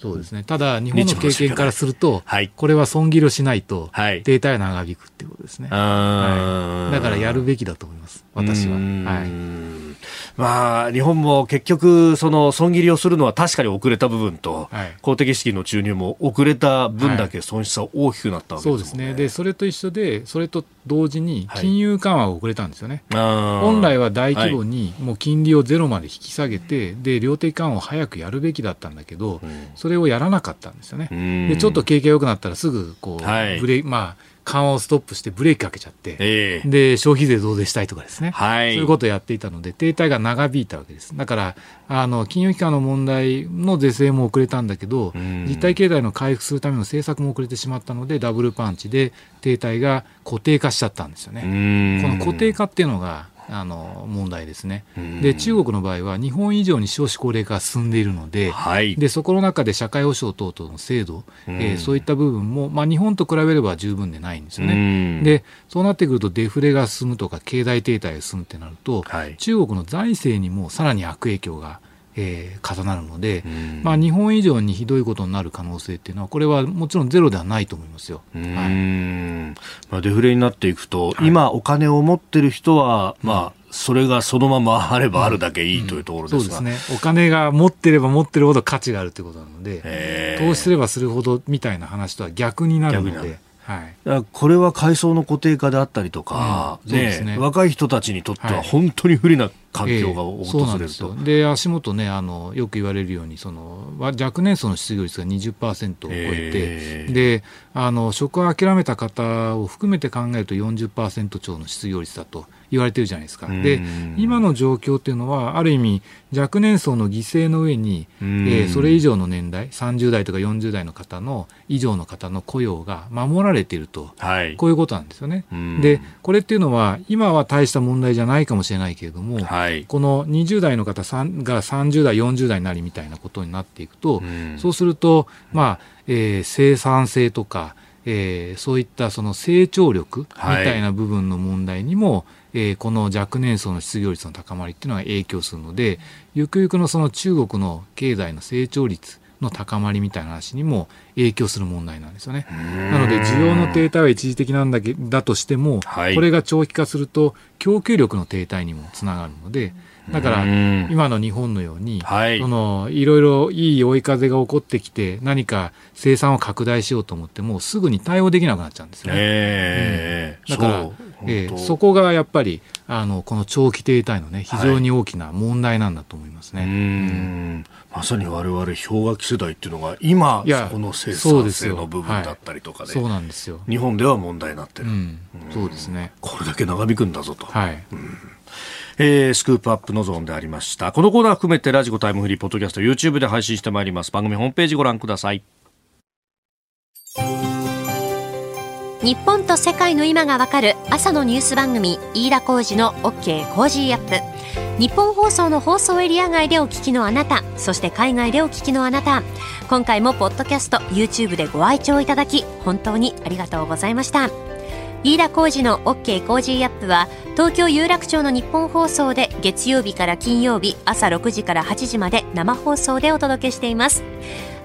そうですね。ただ日本の経験からすると、はい、これは損切りをしないと、はい、停滞は長引くっていうことですね、はい、だからやるべきだと思います。私は。はいまあ、日本も結局、その損切りをするのは確かに遅れた部分と、はい、公的資金の注入も遅れた分だけ損失は大きくなったわけです、ねはい、そうですね。でそれと一緒で、それと同時に金融緩和が遅れたんですよね、はい、本来は大規模にもう金利をゼロまで引き下げて、で量的緩和を早くやるべきだったんだけど、それをやらなかったんですよね。でちょっと景気が良くなったらすぐこう、ブレまあ緩和をストップしてブレーキかけちゃって、えー、で消費税増税したいとかですね、はい、そういうことをやっていたので停滞が長引いたわけです。だからあの金融機関の問題の是正も遅れたんだけど実体経済の回復するための政策も遅れてしまったのでダブルパンチで停滞が固定化しちゃったんですよね。この固定化っていうのがあの問題ですね。で中国の場合は日本以上に少子高齢化が進んでいるのではい、でそこの中で社会保障等々の制度、えー、そういった部分も、まあ、日本と比べれば十分でないんですよね。でそうなってくるとデフレが進むとか経済停滞が進むってなると、はい、中国の財政にもさらに悪影響がえー、重なるので、まあ、日本以上にひどいことになる可能性っていうのは、これはもちろんゼロではないと思いますよ、はい。まあ、デフレになっていくと、はい、今、お金を持ってる人は、まあ、それがそのままあればあるだけいいというところですが、うんうん、そうですね、お金が持ってれば持ってるほど価値があるということなので、投資すればするほどみたいな話とは逆になるので。はい、これは階層の固定化であったりとか、うん。ねね、若い人たちにとっては本当に不利な環境が訪れると、えー、で足元ねあのよく言われるようにその若年層の失業率が20%を超えて、えー、であの職を諦めた方を含めて考えると40%超の失業率だと言われてるじゃないですか。で今の状況っていうのはある意味若年層の犠牲の上に、えー、それ以上の年代30代とか40代の方の以上の方の雇用が守られていると、はい、こういうことなんですよね。でこれっていうのは今は大した問題じゃないかもしれないけれども、はい、この20代の方が30代40代になりみたいなことになっていくと、そうするとまあ、えー、生産性とかえー、そういったその成長力みたいな部分の問題にも、えー、この若年層の失業率の高まりっていうのが影響するのでゆくゆくのその中国の経済の成長率の高まりみたいな話にも影響する問題なんですよね。なので需要の停滞は一時的なんだけだとしても、はい、これが長期化すると供給力の停滞にもつながるので、だから今の日本のように、はい、そのいろいろいい追い風が起こってきて何か生産を拡大しようと思ってもすぐに対応できなくなっちゃうんですね。えー、うん、だからそ,、えー、そこがやっぱりあのこの長期停滞のね非常に大きな問題なんだと思いますね。はい、うん。まさに我々氷河期世代っていうのが今そこの生産性の部分だったりとかで、そうなんですよ。日本では問題になってる、うん、そうですね。これだけ長引くんだぞと。はい、うんえー、スクープアップのゾーンでありました。このコーナー含めて radiko タイムフリー、ポッドキャスト、YouTube で配信してまいります。番組ホームページご覧ください。日本と世界の今がわかる朝のニュース番組、飯田浩二の OK コージーアップ。日本放送の放送エリア外でお聞きのあなた、そして海外でお聞きのあなた、今回もポッドキャスト、YouTube でご愛聴いただき、本当にありがとうございました。飯田浩二の OK コージーアップは東京有楽町のニッポン放送で月曜日から金曜日朝6時から8時まで生放送でお届けしています。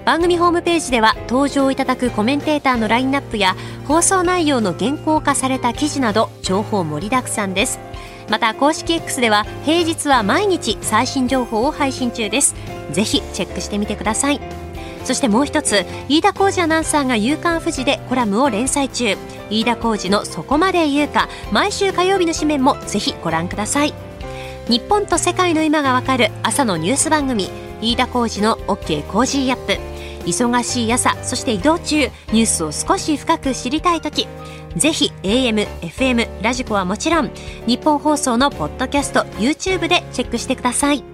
番組ホームページでは登場いただくコメンテーターのラインナップや放送内容の原稿化された記事など情報盛りだくさんです。また公式 X では平日は毎日最新情報を配信中です。ぜひチェックしてみてください。そしてもう一つ飯田浩二アナウンサーが「夕刊フジ」でコラムを連載中。飯田浩二のそこまで言うか毎週火曜日の紙面もぜひご覧ください。日本と世界の今がわかる朝のニュース番組。飯田浩二の OK! Cozy up!。忙しい朝そして移動中ニュースを少し深く知りたい時。ぜひ AM、FM、ラジコはもちろんニッポン放送のポッドキャスト YouTube でチェックしてください。